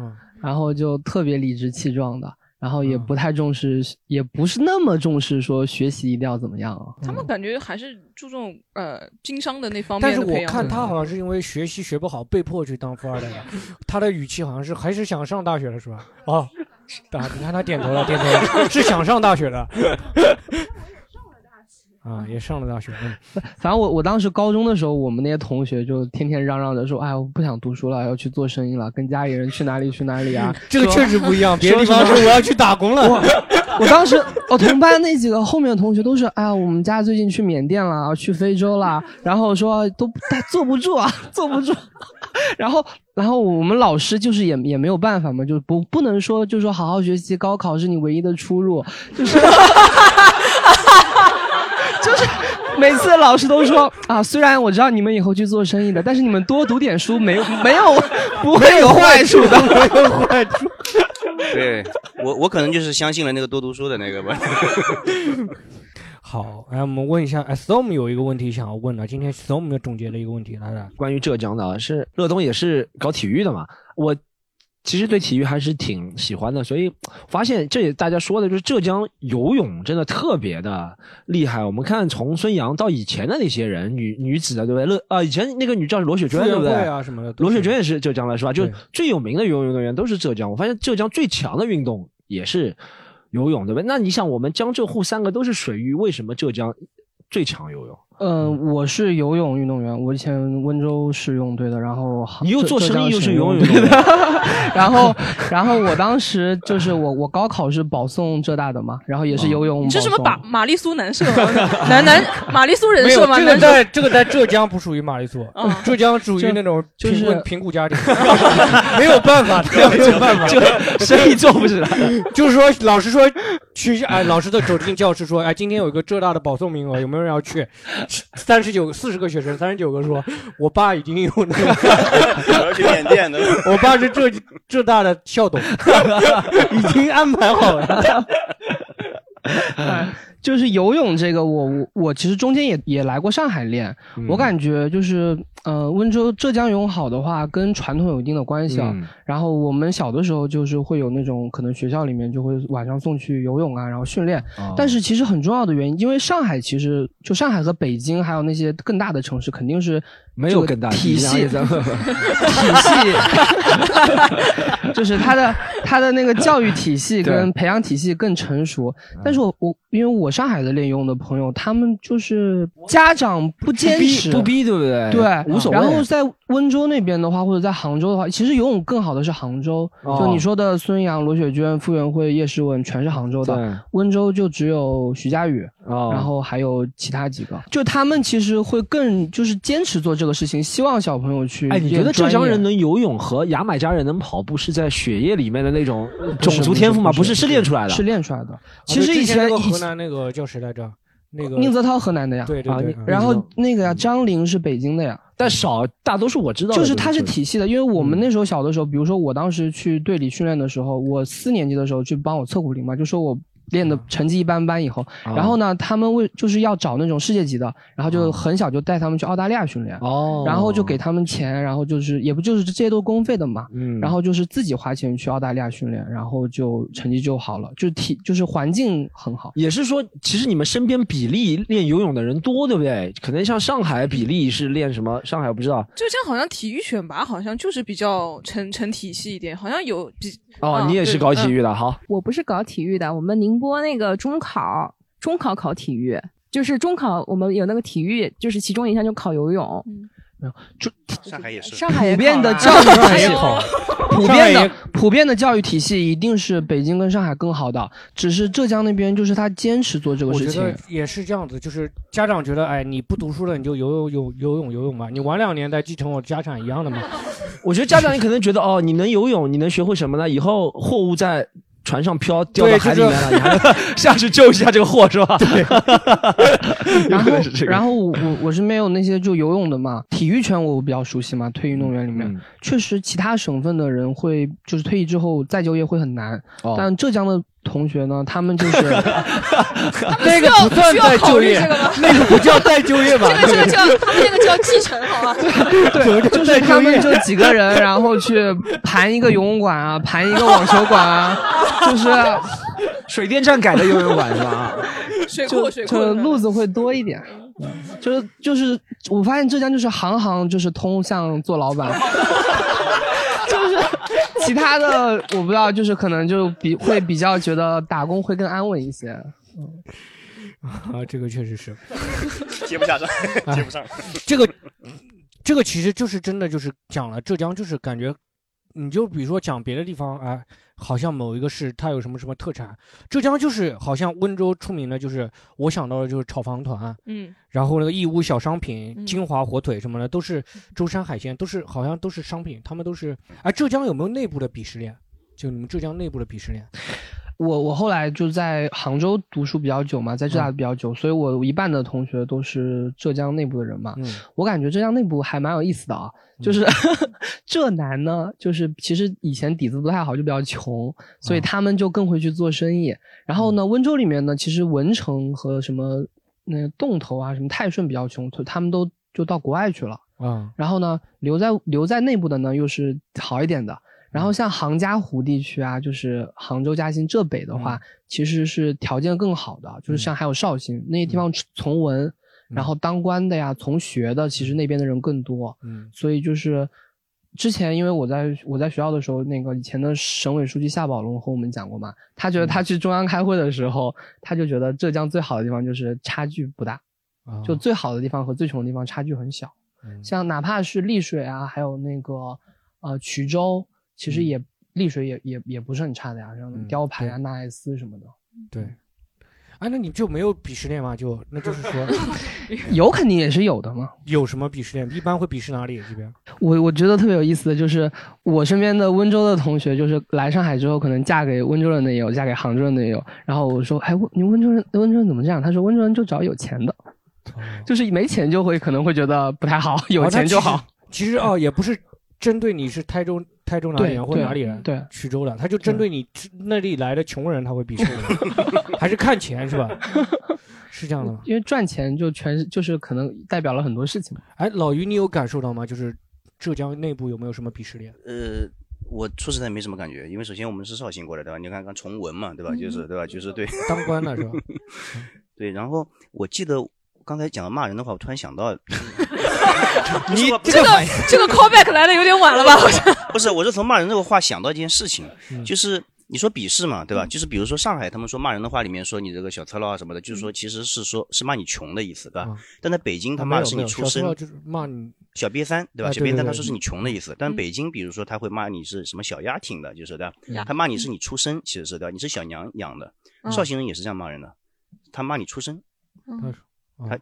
嗯，然后就特别理直气壮的。然后也不太重视，也不是那么重视说学习一定要怎么样啊。他们感觉还是注重呃经商的那方面。但是我看他好像是因为学习学不好，被迫去当富二代的。他的语气好像是还是想上大学的是吧？哦，你看他点头了，点头了，是想上大学的。啊，也上了大学。嗯，反正我我当时高中的时候，我们那些同学就天天嚷嚷着说：“哎，我不想读书了，要去做生意了，跟家里人去哪里去哪里啊。”这个确实不一样，别的地方说我要去打工了。我当时我同班那几个后面的同学都是：“哎呀，我们家最近去缅甸了，去非洲了。”然后说都坐不住啊，坐不住。然后然后我们老师就是也也没有办法嘛，就不不能说就说好好学习，高考是你唯一的出路，就是。就是每次老师都说啊，虽然我知道你们以后去做生意的，但是你们多读点书没有 没有不会有坏处的，没有坏处。对我我可能就是相信了那个多读书的那个吧。好，来我们问一下，Storm 有一个问题想要问的，今天 Storm 总结了一个问题，来来，关于浙江的，是乐东也是搞体育的嘛，我。其实对体育还是挺喜欢的，所以发现这也大家说的就是浙江游泳真的特别的厉害。我们看从孙杨到以前的那些人，女女子的对不对？乐啊，以前那个女教练罗雪娟对不对？啊什么的。罗雪娟也是浙江的是吧？就最有名的游泳运动员都是浙江。我发现浙江最强的运动也是游泳，对不对？那你想，我们江浙沪三个都是水域，为什么浙江最强游泳？嗯，我是游泳运动员，我以前温州市游泳队的，然后你又做生意又是游泳队的，然后然后我当时就是我我高考是保送浙大的嘛，然后也是游泳。你是什么玛玛丽苏男社 男男玛丽苏人 设吗？这个在这个在浙江不属于玛丽苏，浙江属于那种 就是贫苦家庭，没有办法，没有办法，生意做不起来。就是说，老师说去哎，老师的走进教室说，哎，今天有一个浙大的保送名额，有没有人要去？三十九四十个学生，三十九个说，我爸已经有那个，要去缅甸的。我爸是浙浙大的校董，已经安排好了。就是游泳这个，我我我其实中间也也来过上海练，我感觉就是，呃，温州浙江游泳好的话，跟传统有一定的关系啊。然后我们小的时候就是会有那种可能学校里面就会晚上送去游泳啊，然后训练。但是其实很重要的原因，因为上海其实就上海和北京还有那些更大的城市肯定是。没有更大体系，体系，就是他的他的那个教育体系跟培养体系更成熟。但是我我因为我上海的练游泳的朋友，他们就是家长不坚持不逼，对不对？对，无所谓。然后在温州那边的话，或者在杭州的话，其实游泳更好的是杭州。哦就你说的孙杨、罗雪娟、傅园慧、叶诗文，全是杭州对的。温州就只有徐嘉余，哦然后还有其他几个。就他们其实会更就是坚持做这个事情，希望小朋友去。哎，你觉得浙江人？能游泳和牙买加人能跑步是在血液里面的那种种族天赋吗？不是，是练出来的。是练出来的。哦其实以前河南那个叫谁来着？那个宁泽涛河南的呀，啊对对对，然后那个呀，张琳是北京的呀，但少大多数我知道就是它是体系的，因为我们那时候小的时候，比如说我当时去队里训练的时候，我四年级的时候去帮我测骨龄嘛，就说我练的成绩一般般以后，啊然后呢，他们为就是要找那种世界级的，然后就很小就带他们去澳大利亚训练，哦，然后就给他们钱，然后就是也不就是这些都公费的嘛，嗯然后就是自己花钱去澳大利亚训练，然后就成绩就好了，就是体就是环境很好。也是说，其实你们身边比例练游泳的人多，对不对？可能像上海比例是练什么？上海我不知道。就像好像体育选拔好像就是比较成成体系一点，好像有比哦，啊你也是搞体育的，好。我不是搞体育的，我们宁波那个中考，中考考体育，就是中考我们有那个体育，就是其中一项就考游泳。没有，就上海也是，上海也普遍的教育体系，普遍的普遍的教育体系一定是北京跟上海更好的，只是浙江那边就是他坚持做这个事情我觉得。也是这样子，就是家长觉得，哎，你不读书了，你就游游游游泳游泳吧，你晚两年再继承我家产一样的嘛。我觉得家长你可能觉得哦，你能游泳，你能学会什么呢？以后货物在船上漂掉到海里面了，你还能 下去救一下这个货是吧？对，然后然后我我我是没有那些就游泳的嘛，体育圈我比较熟悉嘛，退役运动员里面，嗯。确实其他省份的人会就是退役之后再就业会很难，哦。但浙江的同学呢，他们就是那个不算再就业那个不叫再就业吧？这个这个叫他们那个叫继承，好吧？对，就是他们就几个人，然后去盘一个游泳馆啊，盘一个网球馆啊，就是水电站改的游泳馆是吧？水就库水库就路子会多一点。就是就是，我发现浙江就是行行就是通向做老板，就 是其他的我不知道，就是可能就比会比较觉得打工会更安稳一些。嗯啊，这个确实是，接不下上，接不上。这个这个其实就是真的就是讲了浙江，就是感觉，你就比如说讲别的地方啊，好像某一个市它有什么什么特产，浙江就是好像温州出名的，就是我想到的就是炒房团，嗯，然后那个义乌小商品、嗯金华火腿什么的，都是舟山海鲜，都是好像都是商品，他们都是。哎，浙江有没有内部的鄙视链？就你们浙江内部的鄙视链？我我后来就在杭州读书比较久嘛，在浙大比较久，所以我一半的同学都是浙江内部的人嘛。嗯我感觉浙江内部还蛮有意思的啊，就是 浙南呢，就是其实以前底子不太好，就比较穷，所以他们就更会去做生意。然后呢，温州里面呢，其实文成和什么那个洞头啊，什么泰顺比较穷，他们都就到国外去了。啊，然后呢，留在留在内部的呢又是好一点的。然后像杭嘉湖地区啊，就是杭州、嘉兴浙北的话，其实是条件更好的，就是像还有绍兴那些地方从文，然后当官的呀、从学的，其实那边的人更多。嗯。所以就是之前因为我在我在学校的时候，那个以前的省委书记夏宝龙和我们讲过嘛，他觉得他去中央开会的时候，他就觉得浙江最好的地方就是差距不大，啊就最好的地方和最穷的地方差距很小。嗯。像哪怕是丽水啊，还有那个呃衢州，其实也、丽水也也也不是很差的呀，像嗯雕牌啊、纳爱斯什么的，对。哎，那你就没有鄙视链吗？就那就是说，有肯定也是有的嘛。有什么鄙视链？一般会鄙视哪里？这边 我我觉得特别有意思的就是，我身边的温州的同学，就是来上海之后，可能嫁给温州人的也有，嫁给杭州人的也有。然后我说，哎，温你温州人温州人怎么这样？他说温州人就找有钱的，就是没钱就会可能会觉得不太好，有哦钱就好。。其实其实哦，也不是针对你是台州台州哪里人或对哪里人，对衢州的，他就针对你那里来的穷人，他会鄙视你，还是看钱是吧？是这样的吗？因为赚钱就全是就是可能代表了很多事情。哎，老于，你有感受到吗？就是浙江内部有没有什么鄙视链？呃，我说实在没什么感觉，因为首先我们是绍兴过来的，你看看崇文嘛，对吧？就是对吧？就是对 当官的是吧？对，然后我记得刚才讲到骂人的话，我突然想到，你这个这个 callback 来的有点晚了吧？好像不是，我是从骂人这个话想到一件事情，嗯就是你说鄙视嘛，对吧？就是比如说上海，他们说骂人的话里面说你这个小赤佬啊什么的，就是说其实是说是骂你穷的意思，对吧？但在北京他骂的是你出身，就是骂你小瘪三，对吧？小瘪三他说是你穷的意思，但北京比如说他会骂你是什么小丫挺的，就是对吧？他骂你是你出身，其实是对吧？你是小娘养的，绍兴人也是这样骂人的，他骂你出身，他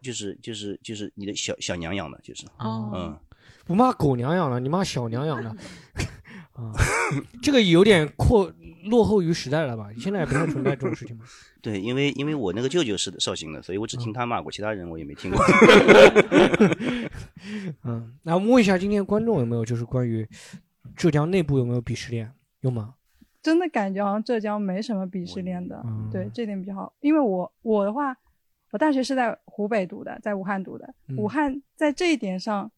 就是就是就是你的小小娘养的，就是嗯，不骂狗娘养的，你骂小娘养的。啊，这个有点扩落后于时代了吧？现在也不太存在这种事情吗？对，因为因为我那个舅舅是绍兴的，所以我只听他骂过，其他人我也没听过。嗯，那我们问一下今天观众有没有就是关于浙江内部有没有鄙视链？有吗？真的感觉好像浙江没什么鄙视链的，对，这点比较好。因为我我的话，我大学是在湖北读的，在武汉读的，武汉在这一点上。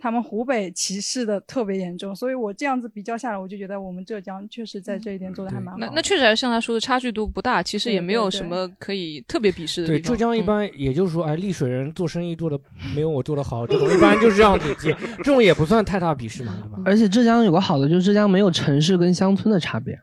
他们湖北歧视的特别严重，所以我这样子比较下来，我就觉得我们浙江确实在这一点做的还蛮好。那那确实还是像他说的差距度不大，其实也没有什么可以特别鄙视的对，浙江一般也就是说，哎，丽水人做生意做的没有我做的好，这种一般就是这样子，这种也不算太大鄙视嘛，对吧？而且浙江有个好的，就是浙江没有城市跟乡村的差别，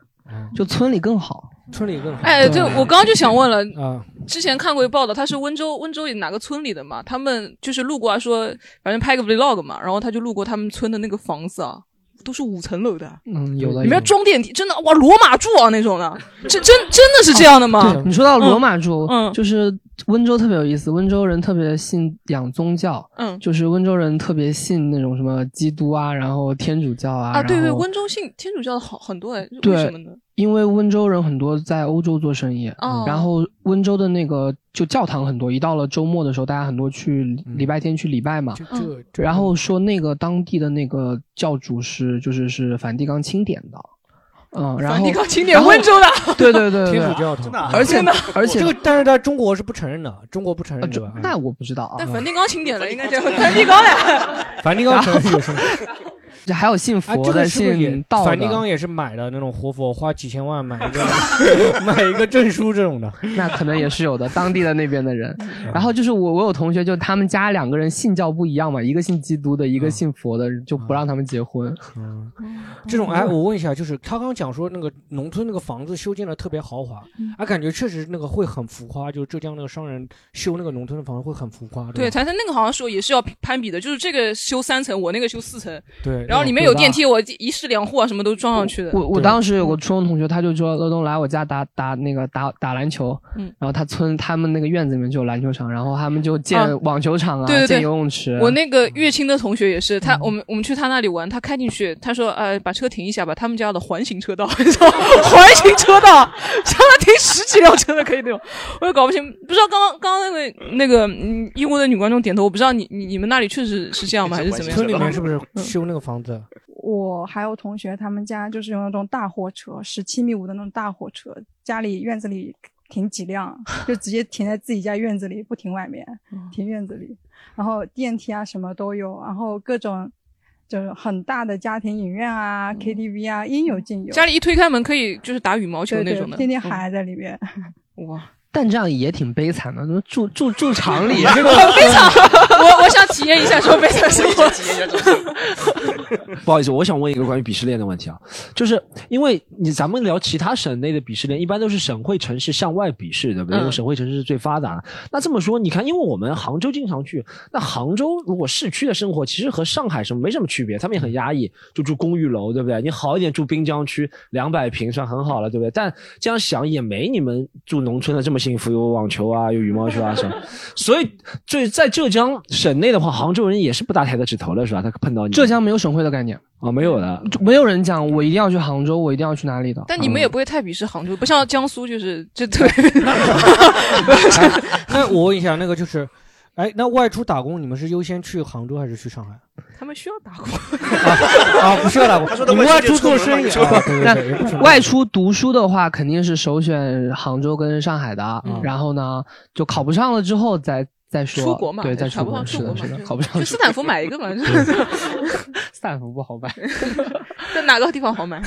就村里更好。村里更好。哎，对我刚刚就想问了啊，之前看过一报道，他是温州温州哪个村里的嘛？他们就是路过啊说，反正拍个 vlog 嘛，然后他就路过他们村的那个房子啊，都是五层楼的，嗯，有的里面装电梯，真的哇，罗马柱啊那种的，这真真的是这样的吗？你说到罗马柱，嗯，就是温州特别有意思，温州人特别信仰宗教，嗯，就是温州人特别信那种什么基督啊，然后天主教啊，啊，对对，温州信天主教的好很多哎，为什么呢？因为温州人很多在欧洲做生意，然后温州的那个就教堂很多，一到了周末的时候，大家很多去礼拜天去礼拜嘛。然后说那个当地的那个教主是就是是梵蒂冈钦点的，嗯，然后梵蒂冈钦点温州的，对 对对，天主教堂，而且呢而且这个但是在中国是不承认的，中国不承认？那我不知道啊。但梵蒂冈钦点的应该叫梵蒂冈的，梵蒂冈承认 有什么？这还有信佛的，信道的。梵蒂冈也是买的那种活佛，花几千万买一个，买一个证书这种的。那可能也是有的，当地的那边的人。然后就是我，我有同学，就他们家两个人信教不一样嘛，一个信基督的，一个信佛的，就不让他们结婚。嗯，这种哎，我问一下，就是他刚刚讲说那个农村那个房子修建的特别豪华，啊，感觉确实那个会很浮夸，就是浙江那个商人修那个农村的房子会很浮夸。对，财财那个好像说也是要攀比的，就是这个修三层，我那个修四层。对。然后里面有电梯，我一室两户啊，什么都装上去的。我我当时有个初中同学，他就说乐东来我家打打那个打打篮球，嗯，然后他村他们那个院子里面就有篮球场，然后他们就建网球场啊，建游泳池。我那个乐清的同学也是，他我们我们去他那里玩，他开进去，他说呃把车停一下吧，他们家的环形车道，你知道环形车道，让他停十几辆车的可以那种，我也搞不清，不知道刚刚刚刚那个那个嗯英国的女观众点头，我不知道你你你们那里确实是这样吗，还是怎么样？村里面是不是修那个房子？我还有同学，他们家就是用那种大货车，十七米五的那种大货车，家里院子里停几辆，就直接停在自己家院子里，不停外面，停院子里。然后电梯啊什么都有，然后各种就是很大的家庭影院啊、KTV 啊，应有尽有。家里一推开门可以就是打羽毛球那种的，天天孩在里面。哇。但这样也挺悲惨的，住住住厂里，这 个悲惨。我我想体验一下说悲惨生活。体验一下 不好意思，我想问一个关于鄙视链的问题啊，就是因为你咱们聊其他省内的鄙视链，一般都是省会城市向外鄙视，对不对？因为省会城市是最发达的。那这么说，你看，因为我们杭州经常去，那杭州如果市区的生活其实和上海什么没什么区别，他们也很压抑，就住公寓楼，对不对？你好一点住滨江区，两百平算很好了，对不对？但这样想也没你们住农村的这么。幸福有网球啊，有羽毛球啊什么，所以最在浙江省内的话，杭州人也是不打抬得起头的，是吧？他碰到你，浙江没有省会的概念啊，没有的，没有人讲我一定要去杭州，我一定要去哪里的。但你们也不会太鄙视杭州，不像江苏，就是就对。那我问一下，那个就是。哎，那外出打工，你们是优先去杭州还是去上海？他们需要打工啊，不需要打工。你们外出做生意，那外出读书的话，肯定是首选杭州跟上海的。然后呢，就考不上了之后再再说。出国嘛，对，再出国是的，是的，考不上。就斯坦福买一个嘛，斯坦福不好买。在哪个地方好买？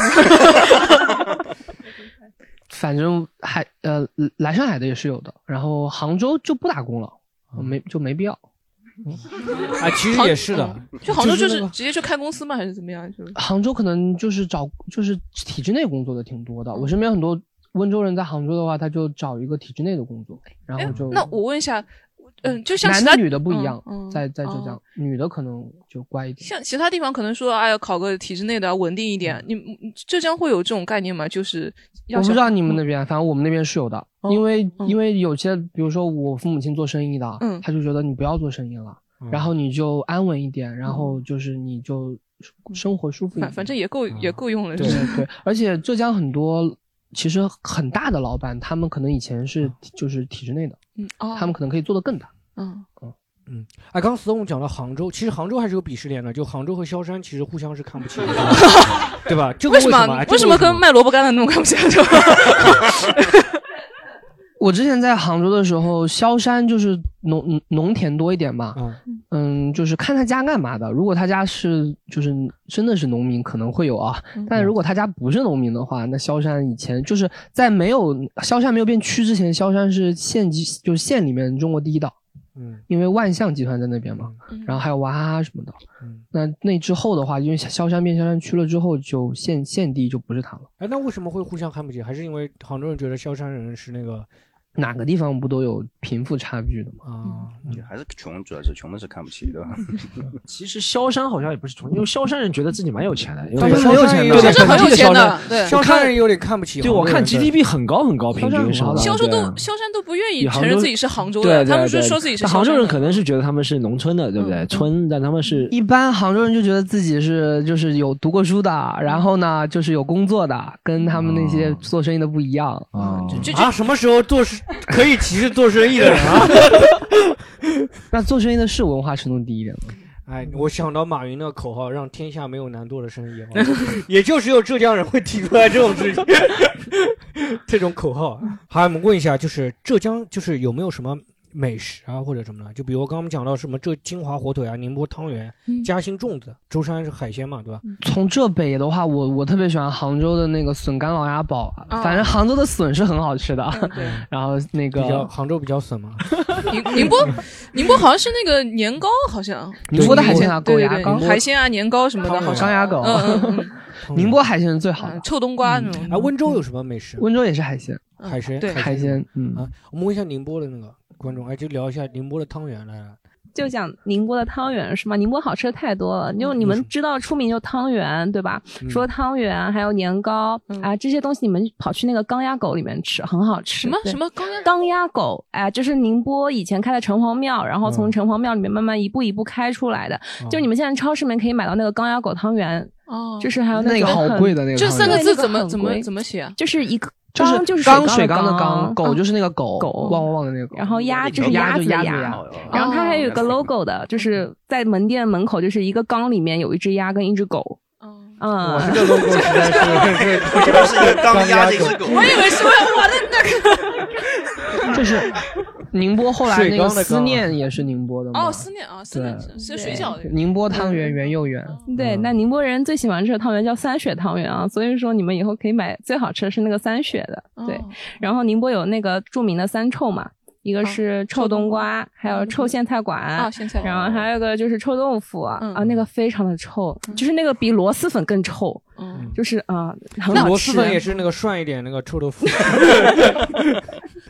反正还呃，来上海的也是有的。然后杭州就不打工了。没就没必要，啊，其实也是的。就杭州就是直接去开公司吗？还是怎么样？就是杭州可能就是找就是体制内工作的挺多的，我身边很多温州人在杭州的话，他就找一个体制内的工作，然后就哎那我问一下，嗯，就像其他男的女的不一样嗯，嗯在在浙江哦，女的可能就乖一点。像其他地方可能说，哎呀，考个体制内的稳定一点。你你浙江会有这种概念吗？就是要我不知道你们那边，反正我们那边是有的，哦因为因为有些，比如说我父母亲做生意的，嗯他就觉得你不要做生意了，然后你就安稳一点，然后就是你就生活舒服一点。反反正也够也够用了。对对，而且浙江很多其实很大的老板，他们可能以前是就是体制内的，嗯哦，他们可能可以做得更大。嗯嗯，哎，刚刚 Stone 讲到杭州，其实杭州还是有鄙视链的，就杭州和萧山其实互相是看不起的，对吧？这个为什么？哎为什么跟卖萝卜干的那种看不起来？就 我之前在杭州的时候，萧山就是农农农田多一点嘛，嗯，就是看他家干嘛的。如果他家是就是真的是农民，可能会有啊。但如果他家不是农民的话，那萧山以前就是在没有萧山没有变区之前，萧山是县级就是县里面中国第一岛。嗯，因为万象集团在那边嘛，然后还有娃哈哈什么的。嗯那那之后的话，因为萧山变萧山区了之后，就县县地就不是他了。哎，那为什么会互相看不起？还是因为杭州人觉得萧山人是那个哪个地方不都有贫富差距的吗？啊？还是穷，主要是穷的是看不起，对吧？其实萧山好像也不是穷，因为萧山人觉得自己蛮有钱的，因为他们很有钱的，萧山很有钱的萧对萧山人有点看不起对，我看 GDP 很高很高，平均什么的。萧州都萧山都不愿意承认自己是杭州的，对对他们是说自己是。杭州人可能是觉得他们是农村的，对不对？村，但他们是一般杭州人就觉得自己是就是有读过书的，然后呢就是有工作的，跟他们那些做生意的不一样啊。啊，什么时候做事 可以歧视做生意的人啊？那做生意的是文化程度低一点吗？哎，我想到马云那个口号，让天下没有难做的生意，也就只有浙江人会提出来这种事情，这种口号。好，我们问一下，就是浙江，就是有没有什么美食啊，或者什么的？就比如刚刚我们讲到什么浙金华火腿啊、宁波汤圆、嘉兴粽子、舟山是海鲜嘛，对吧？从浙北的话，我我特别喜欢杭州的那个笋干老鸭煲，哦反正杭州的笋是很好吃的。然后那比较个杭州比较笋嘛，宁宁波，宁波好像是那个年糕，好像。宁波的海鲜啊，对对对。狗牙膏、海鲜啊，年糕什么的，好像。张牙狗嗯嗯。嗯，宁波海鲜是最好的。臭冬瓜那种。哎，温州有什么美食？温州也是海鲜，海鲜，海鲜，嗯。啊，我们问一下宁波的那个观众，哎，就聊一下宁波的汤圆来了。就讲宁波的汤圆是吗？宁波好吃的太多了，就你们知道出名就汤圆对吧？嗯除了汤圆，还有年糕啊这些东西，你们跑去那个钢鸭狗里面吃，很好吃。什么什么钢鸭钢鸭狗？哎，就是宁波以前开的城隍庙，然后从嗯城隍庙里面慢慢一步一步开出来的。就你们现在超市里面可以买到那个钢鸭狗汤圆。哦就是还有那个很好贵的那个这三个字怎么怎么怎么写啊？就是一个就是缸就是缸水水缸的缸，狗就是那个狗，狗汪汪汪的那个狗。然后鸭就是鸭子的鸭鸭子的鸭，然后它还有一个 logo 的，就是在门店门口，就是一个缸里面有一只鸭跟一只狗。嗯，哇，这个 logo 实在是，这是一个刚压的一只狗我以为是我我的那个就是宁波后来那个思念也是宁波的吗。哦，思念啊，思念是是水饺的。宁波汤圆圆又圆。对，那宁波人最喜欢吃的汤圆叫三雪汤圆啊，所以说你们以后可以买最好吃的是那个三雪的。对，然后宁波有那个著名的三臭嘛。一个是臭冬瓜，还有臭苋菜馆啊菜然后还有一个就是臭豆腐啊，啊那个非常的臭，就是那个比螺蛳粉更臭，嗯，就是啊很好吃。螺蛳粉也是那个涮一点那个臭豆腐。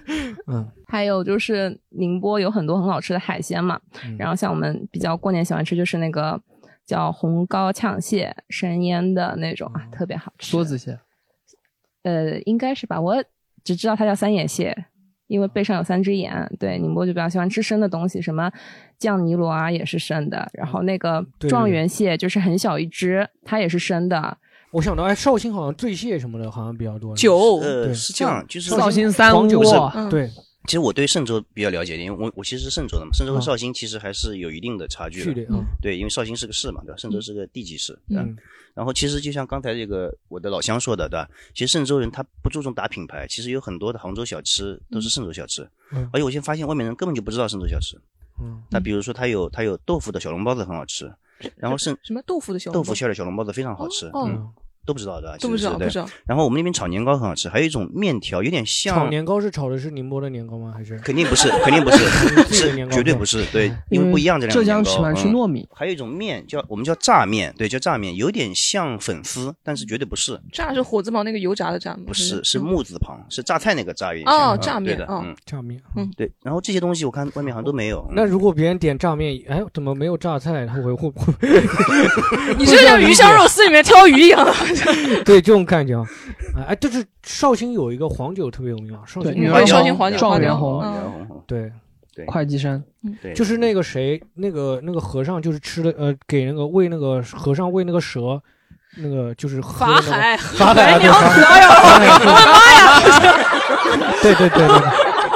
嗯，还有就是宁波有很多很好吃的海鲜嘛，嗯然后像我们比较过年喜欢吃就是那个叫红膏呛蟹生腌的那种啊，特别好吃。梭子蟹，呃，应该是吧，我只知道它叫三眼蟹，因为背上有三只眼。对，宁波就比较喜欢吃生的东西，什么酱泥螺啊也是生的，然后那个状元蟹就是很小一只，它也是生的。我想到，哎，绍兴好像醉蟹什么的，好像比较多。酒呃，是这样，就是绍兴三黄酒窝是对，其实我对嵊州比较了解，因为我我其实是嵊州的嘛，嵊州和啊绍兴其实还是有一定的差距的。对，因为绍兴是个市嘛，对吧？嵊州是个地级市，对吧？嗯然后其实就像刚才这个我的老乡说的，对吧？其实嵊州人他不注重打品牌，其实有很多的杭州小吃都是嵊州小吃，嗯而且我现在发现外面人根本就不知道嵊州小吃。嗯，那比如说它有它有豆腐的小笼包子很好吃，然后是什么豆腐的小笼包豆腐馅儿的小笼包子非常好吃，哦嗯。都不知道的，都不知道，不知道。然后我们那边炒年糕很好吃，还有一种面条，有点像炒年糕是炒的是宁波的年糕吗？还是肯定不是，肯定不是，是绝对不是，对，因为不一样。这两浙江喜欢吃糯米，还有一种面叫我们叫炸面，对，叫炸面，有点像粉丝，但是绝对不是。炸是火字旁那个油炸的炸吗？不是，是木字旁，是榨菜那个炸面。哦，炸面，嗯，炸面，嗯，对。然后这些东西我看外面好像都没有。那如果别人点炸面，哎，怎么没有榨菜？他会会会？你这像鱼香肉丝里面挑鱼一样。对，这种感觉啊，哎，就是绍兴有一个黄酒特别有名啊，绍兴绍兴黄酒，状元红，对对，会稽山，对，就是那个谁，那个那个和尚，就是吃的呃，给那个喂那个和尚喂那个蛇，那个就是法海，法海娘子，哎呀，我的妈呀！对对对对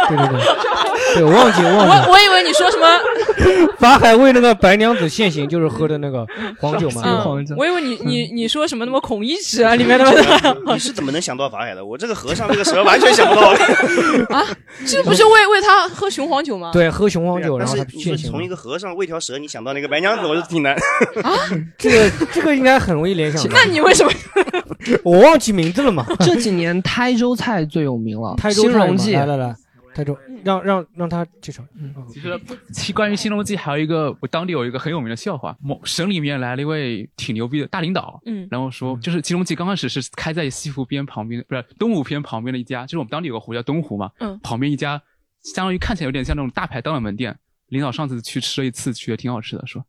对对对。对，我忘记，我忘记。我我以为你说什么？法海为那个白娘子现行，就是喝的那个黄酒嘛。嗯，我以为你你你说什么？那么孔乙己啊，里面的。你是怎么能想到法海的？我这个和尚这个蛇完全想不到。啊，这不是为为他喝雄黄酒吗？对，喝雄黄酒，然后他现行。从一个和尚喂条蛇，你想到那个白娘子，我就挺难。啊，这个这个应该很容易联想。那你为什么？我忘记名字了嘛。这几年台州菜最有名了，台州新荣记。来来来。台州，让让让他介绍。嗯，其实其关于新荣记还有一个，我当地有一个很有名的笑话。某省里面来了一位挺牛逼的大领导，嗯，然后说就是新荣记刚开始是开在西湖边旁边，不是东湖边旁边的一家，就是我们当地有个湖叫东湖嘛，嗯，旁边一家相当于看起来有点像那种大排档的门店。领导上次去吃了一次，觉得挺好吃的，说，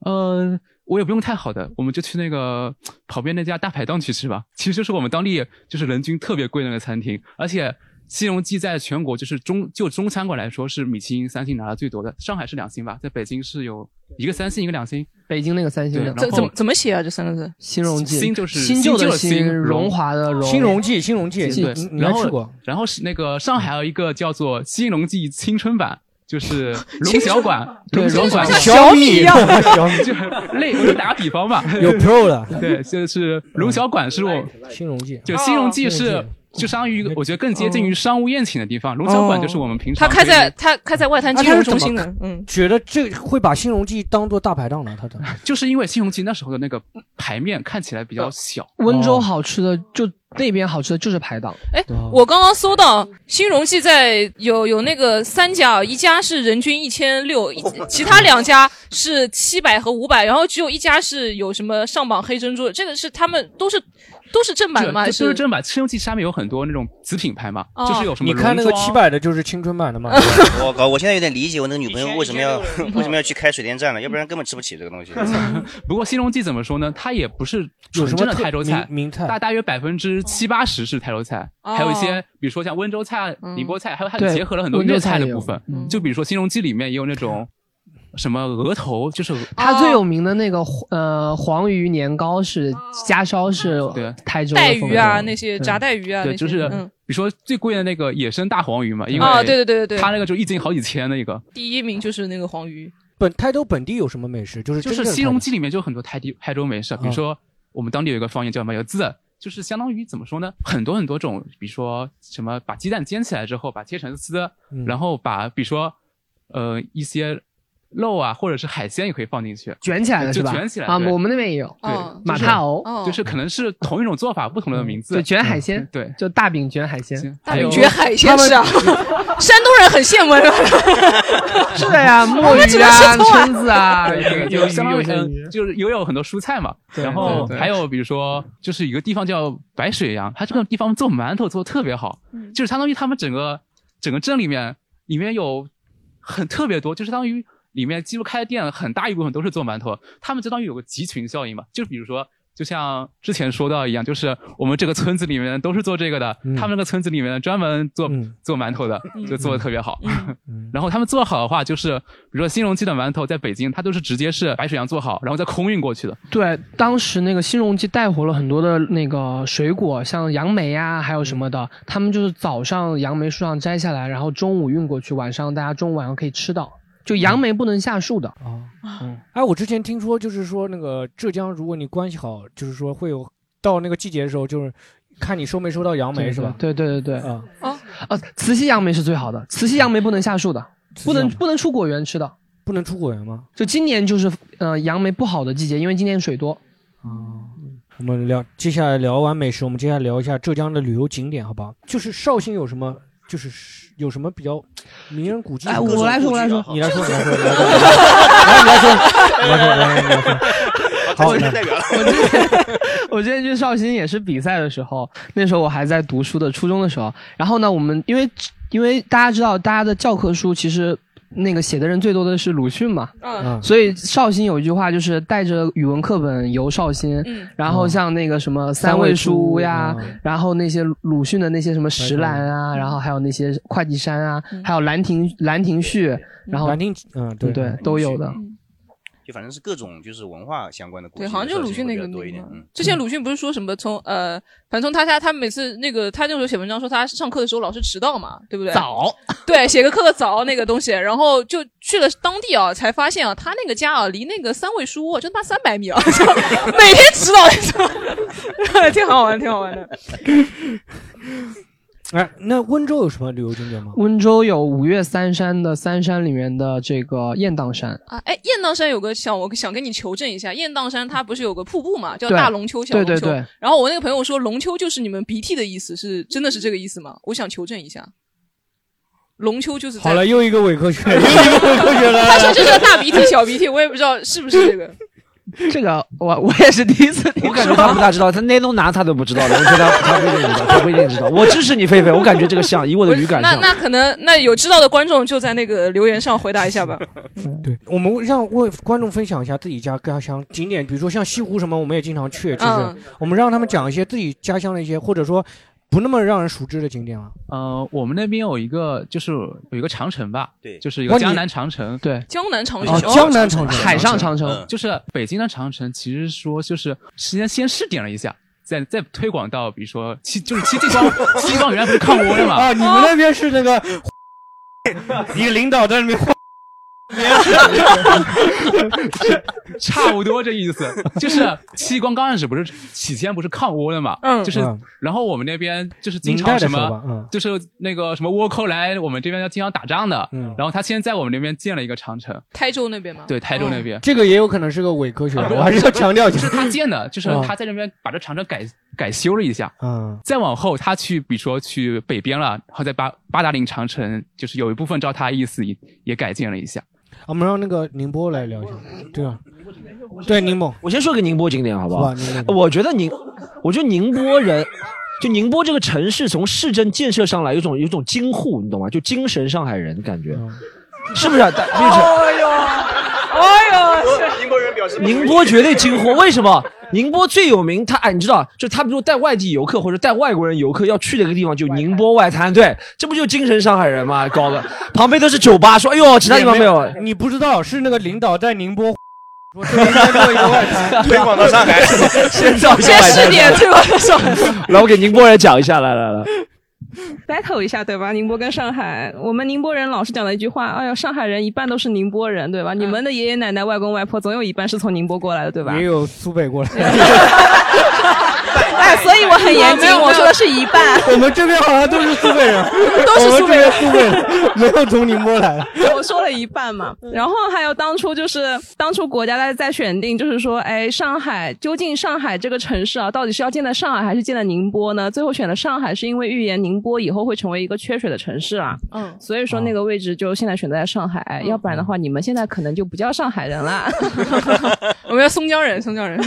呃，我也不用太好的，我们就去那个旁边那家大排档去吃吧。其实就是我们当地就是人均特别贵那个餐厅，而且。西荣记在全国就是中就中餐馆来说是米其林三星拿的最多的，上海是两星吧，在北京是有一个三星一个两星，北京那个三星的。怎怎么怎么写啊？这三个字？新荣记，新就是新旧的新，荣华的荣。新荣记，新荣记，对。然后然后是那个上海有一个叫做新荣记青春版，就是 龙小馆，对，龙小馆小米一样，小 米就类，我就打个比方吧，有 Pro 的，对，就是龙小馆是我新荣记，就新荣记是。就相当于，我觉得更接近于商务宴请的地方。龙小馆就是我们平常。他开在他开在外滩金融中心的。嗯，觉得这会把新荣记当做大排档呢？他的 就是因为新荣记那时候的那个牌面看起来比较小。温州好吃的就那边好吃的就是排档。哎，我刚刚搜到新荣记在有有那个三家，一家是人均一千六，其他两家是七百和五百，然后只有一家是有什么上榜黑珍珠，这个是他们都是。都是正版的吗？都是正版。青春记下面有很多那种子品牌嘛，就是有什么？你看那个七百的，就是青春版的嘛。我靠！我现在有点理解我那个女朋友为什么要为什么要去开水电站了，要不然根本吃不起这个东西。不过新荣记怎么说呢？它也不是有什么台州菜，名菜大大约百分之七八十是台州菜，还有一些比如说像温州菜、宁波菜，还有它结合了很多粤菜的部分。就比如说新荣记里面也有那种。什么鹅头就是它最有名的那个呃黄鱼年糕是家烧是对。台州带鱼啊那些炸带鱼啊对就是比如说最贵的那个野生大黄鱼嘛因为啊对对对对。对它那个就一斤好几千的一个。第一名就是那个黄鱼。本台州本地有什么美食？就是就是西龙记里面就很多台地台州美食比如说我们当地有一个方言叫麻油字就是相当于怎么说呢很多很多种比如说什么把鸡蛋煎起来之后把切成丝然后把比如说呃一些。肉啊，或者是海鲜也可以放进去，卷起来的是吧？卷起来啊，我们那边也有。对，马踏藕，就是可能是同一种做法，不同的名字。对，卷海鲜，对，就大饼卷海鲜。大饼卷海鲜是啊，山东人很羡慕。是的呀，墨鱼啊，蛏子啊，有相当于就是也有很多蔬菜嘛。然后还有比如说，就是一个地方叫白水洋，它这个地方做馒头做的特别好，就是相当于他们整个整个镇里面里面有很特别多，就是相当于。里面几乎开的店很大一部分都是做馒头，他们相当于有个集群效应嘛，就比如说，就像之前说到一样，就是我们这个村子里面都是做这个的，他们那个村子里面专门做做馒头的，就做的特别好。然后他们做好的话，就是比如说新荣记的馒头在北京，它都是直接是白水洋做好，然后再空运过去的。对，当时那个新荣记带回了很多的那个水果，像杨梅呀，还有什么的，他们就是早上杨梅树上摘下来，然后中午运过去，晚上大家中午晚上可以吃到。就杨梅不能下树的啊，嗯，哎，我之前听说，就是说那个浙江，如果你关系好，就是说会有到那个季节的时候，就是看你收没收到杨梅，是吧？对对对对，啊啊啊！慈溪杨梅是最好的，慈溪杨梅不能下树的，不能不能出果园吃的，不能出果园吗？就今年就是呃杨梅不好的季节，因为今年水多。啊，我们聊，接下来聊完美食，我们接下来聊一下浙江的旅游景点，好不好？就是绍兴有什么，就是有什么比较名人古迹？哎我来说我来说你来说，你来说，你来说，来 你来说，你来说，来你来说。好，我之前我之前去绍兴也是比赛的时候，那时候我还在读书的初中的时候。然后呢，我们因为因为大家知道，大家的教科书其实那个写的人最多的是鲁迅嘛，嗯。所以绍兴有一句话就是带着语文课本游绍兴。嗯。然后像那个什么三味书屋呀，然后那些鲁迅的那些什么石兰啊，然后还有那些会稽山啊，还有兰亭兰亭序，然后兰亭嗯对。对都有的。就反正是各种就是文化相关的故事，对，好像就鲁迅那个多一点。嗯，之前鲁迅不是说什么从呃，反正从他家，他每次那个他那时候写文章说他上课的时候老是迟到嘛，对不对？早，对，写个课的早那个东西，然后就去了当地啊，才发现啊，他那个家啊离那个三味书屋就他妈三百米啊，就每天迟到，挺好玩，挺好玩的。哎，那温州有什么旅游景点吗？温州有五岳三山的三山里面的这个雁荡山，啊，哎，雁荡山有个想，我想跟你求证一下，雁荡山它不是有个瀑布嘛，叫大龙丘、小龙丘。对对对然后我那个朋友说，龙丘就是你们鼻涕的意思，是真的是这个意思吗？我想求证一下。龙丘就是好了，又一个伪科学，又一个伪科学了。他说这是个大鼻涕、小鼻涕，我也不知道是不是这个。这个我我也是第一次听，我感觉他不大知道，他那东拿他都不知道的，我觉得他不一定知道，他不一定知道。我支持你，菲菲，我感觉这个像，以我的语感像。那那可能那有知道的观众就在那个留言上回答一下吧。对，我们让为观众分享一下自己家家乡景点，比如说像西湖什么，我们也经常去，就是嗯我们让他们讲一些自己家乡的一些，或者说不那么让人熟知的景点了。呃，我们那边有一个，就是有一个长城吧，对就是一个江南长城，对，江南长哦江南长城海上长城嗯就是北京的长城，其实说就是先先试点了一下。再再推广到，比如说西，就是七激光，七激光原来不是抗倭的嘛？啊，你们那边是那个，一个领导在那边。差不多这意思，就是七激光刚开始不是起先不是抗倭的嘛，嗯。就是嗯。然后我们那边就是经常什么，嗯。就是那个什么倭寇来我们这边要经常打仗的，嗯。然后他先在我们那边建了一个长城，台州那边吗？对，台州那边。这个也有可能是个伪科学，啊我还是要强调一下。就是他建的，就是嗯。他在这边把这长城改改修了一下，嗯，再往后他去，比如说去北边了，然后在八八达岭长城，就是有一部分照他意思也也改建了一下。我们让那个宁波来聊一下，对啊，对宁波，我先说个宁波景点好不好？我觉得宁，我觉得宁波人，就宁波这个城市从市政建设上来有种有种京沪，你懂吗？就精神上海人的感觉，是不是哎呦，哎呦，宁波绝对惊呼，为什么？宁波最有名，他哎，你知道，就他比如带外地游客或者带外国人游客要去的一个地方，就宁波外滩，对，这不就精神上海人吗？搞的，旁边都是酒吧，说哎呦，其他地方没有。你不知道是那个领导在宁波。推广到上海，先造一个外滩先试点推广到上海。来，我给宁波人讲一下，来来来，battle 一下，对吧？宁波跟上海，我们宁波人老是讲的一句话，哎呦，上海人一半都是宁波人，对吧？你们的爷爷奶奶、外公外婆总有一半是从宁波过来的，对吧也？有苏北过来。哎，所以我很严谨，我说的是一半。我们这边好像都是苏北人，都是苏北人我们这边苏北人，没有从宁波来的。我说了一半嘛，然后还有当初就是当初国家在在选定，就是说，哎，上海究竟上海这个城市啊，到底是要建在上海还是建在宁波呢？最后选了上海，是因为预言宁波以后会成为一个缺水的城市啊。嗯，所以说那个位置就现在选择在上海，要不然的话，你们现在可能就不叫上海人了。我们要松江人，松江人。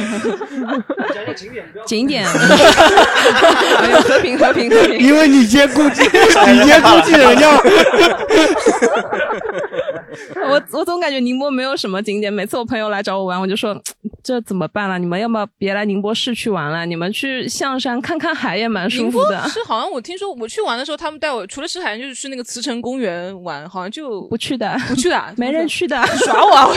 景点，哎呦和平和平和平。因为你先估计，你先估计人家。我我总感觉宁波没有什么景点，每次我朋友来找我玩，我就说这怎么办了？你们要么别来宁波市区玩了，你们去象山看看海也蛮舒宁波服的。是好像我听说我去玩的时候，他们带我除了吃海，就是去那个慈城公园玩，好像就不去的，不去的，没人去的，耍我啊！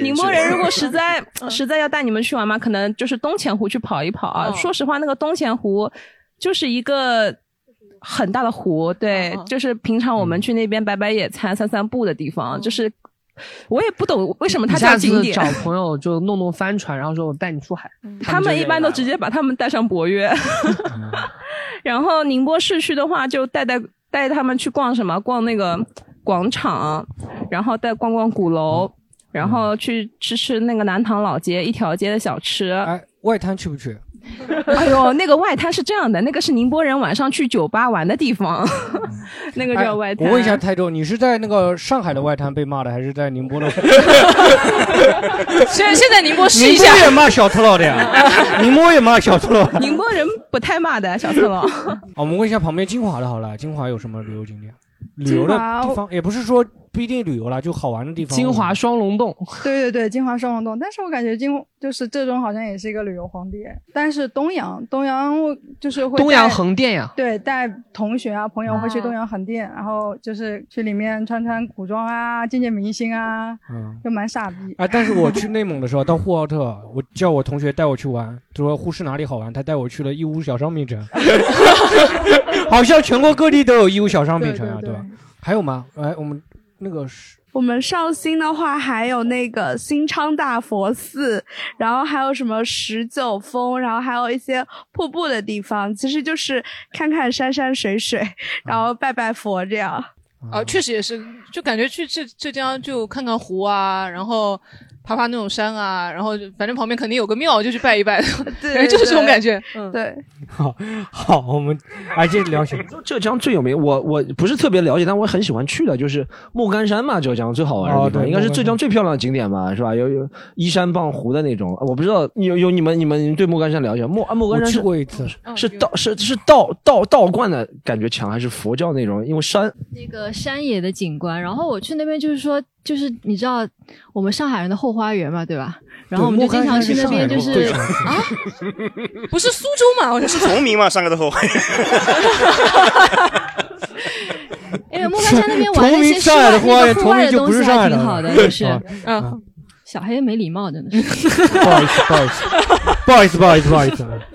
宁波人如果实在实在要带你们去玩嘛，可能就是东钱湖去跑一跑啊。嗯说实话，那个东钱湖就是一个。很大的湖，对，就是平常我们去那边摆摆野餐、散散步的地方，就是我也不懂为什么它你下次叫景点。找朋友就弄弄帆船，然后说我带你出海。他们一般都直接把他们带上博越，然后宁波市区的话，就带带带他们去逛什么？逛那个广场，然后带逛逛鼓楼，然后去吃吃那个南塘老街一条街的小吃。哎，外滩去不去？哎呦，那个外滩是这样的，那个是宁波人晚上去酒吧玩的地方，那个叫外滩。我问一下泰州，你是在那个上海的外滩被骂的，还是在宁波的？现现在宁波试一下。宁波也骂小赤佬的呀，宁波也骂小赤佬。宁波人不太骂的小赤佬。我们问一下旁边金华的，好了，金华有什么旅游景点？旅游的地方也不是说。不一定旅游了，就好玩的地方。金华双龙洞，对对对，金华双龙洞。但是我感觉金就是这种好像也是一个旅游荒地。但是东阳，东阳我就是会东阳横店呀。对，带同学啊朋友会去东阳横店，然后就是去里面穿穿古装啊，见见明星啊，嗯，就蛮傻逼。哎，但是我去内蒙的时候，到呼和浩特，我叫我同学带我去玩，说呼市哪里好玩，他带我去了义乌小商品城。好像全国各地都有义乌小商品城啊，对吧？还有吗？哎，我们。那个是我们绍兴的话，还有那个新昌大佛寺，然后还有什么十九峰，然后还有一些瀑布的地方，其实就是看看山山水水，然后拜拜佛这样。啊，确实也是，就感觉去浙浙江就看看湖啊，然后。爬爬那种山啊，然后反正旁边肯定有个庙，就去拜一拜，对，就是这种感觉。嗯，对。好，好，我们来接着聊。浙江最有名，我我不是特别了解，但我很喜欢去的，就是莫干山嘛。浙江最好玩的地方，应该是浙江最漂亮的景点吧，是吧？有有依山傍湖的那种。我不知道有有你们你们对莫干山了解？莫莫干山去过一次，是道是是道道道观的感觉强，还是佛教那种？因为山那个山野的景观，然后我去那边就是说。就是你知道我们上海人的后花园嘛，对吧？然后我们就经常去那边，就是啊，不是苏州嘛？我是崇明嘛，上海的后花园。因为莫干山那边玩那些 户外户外的东西还挺好的，就是嗯。小黑没礼貌，真的是。不好意思，不好意思，不好意思，不好意思，不好意思。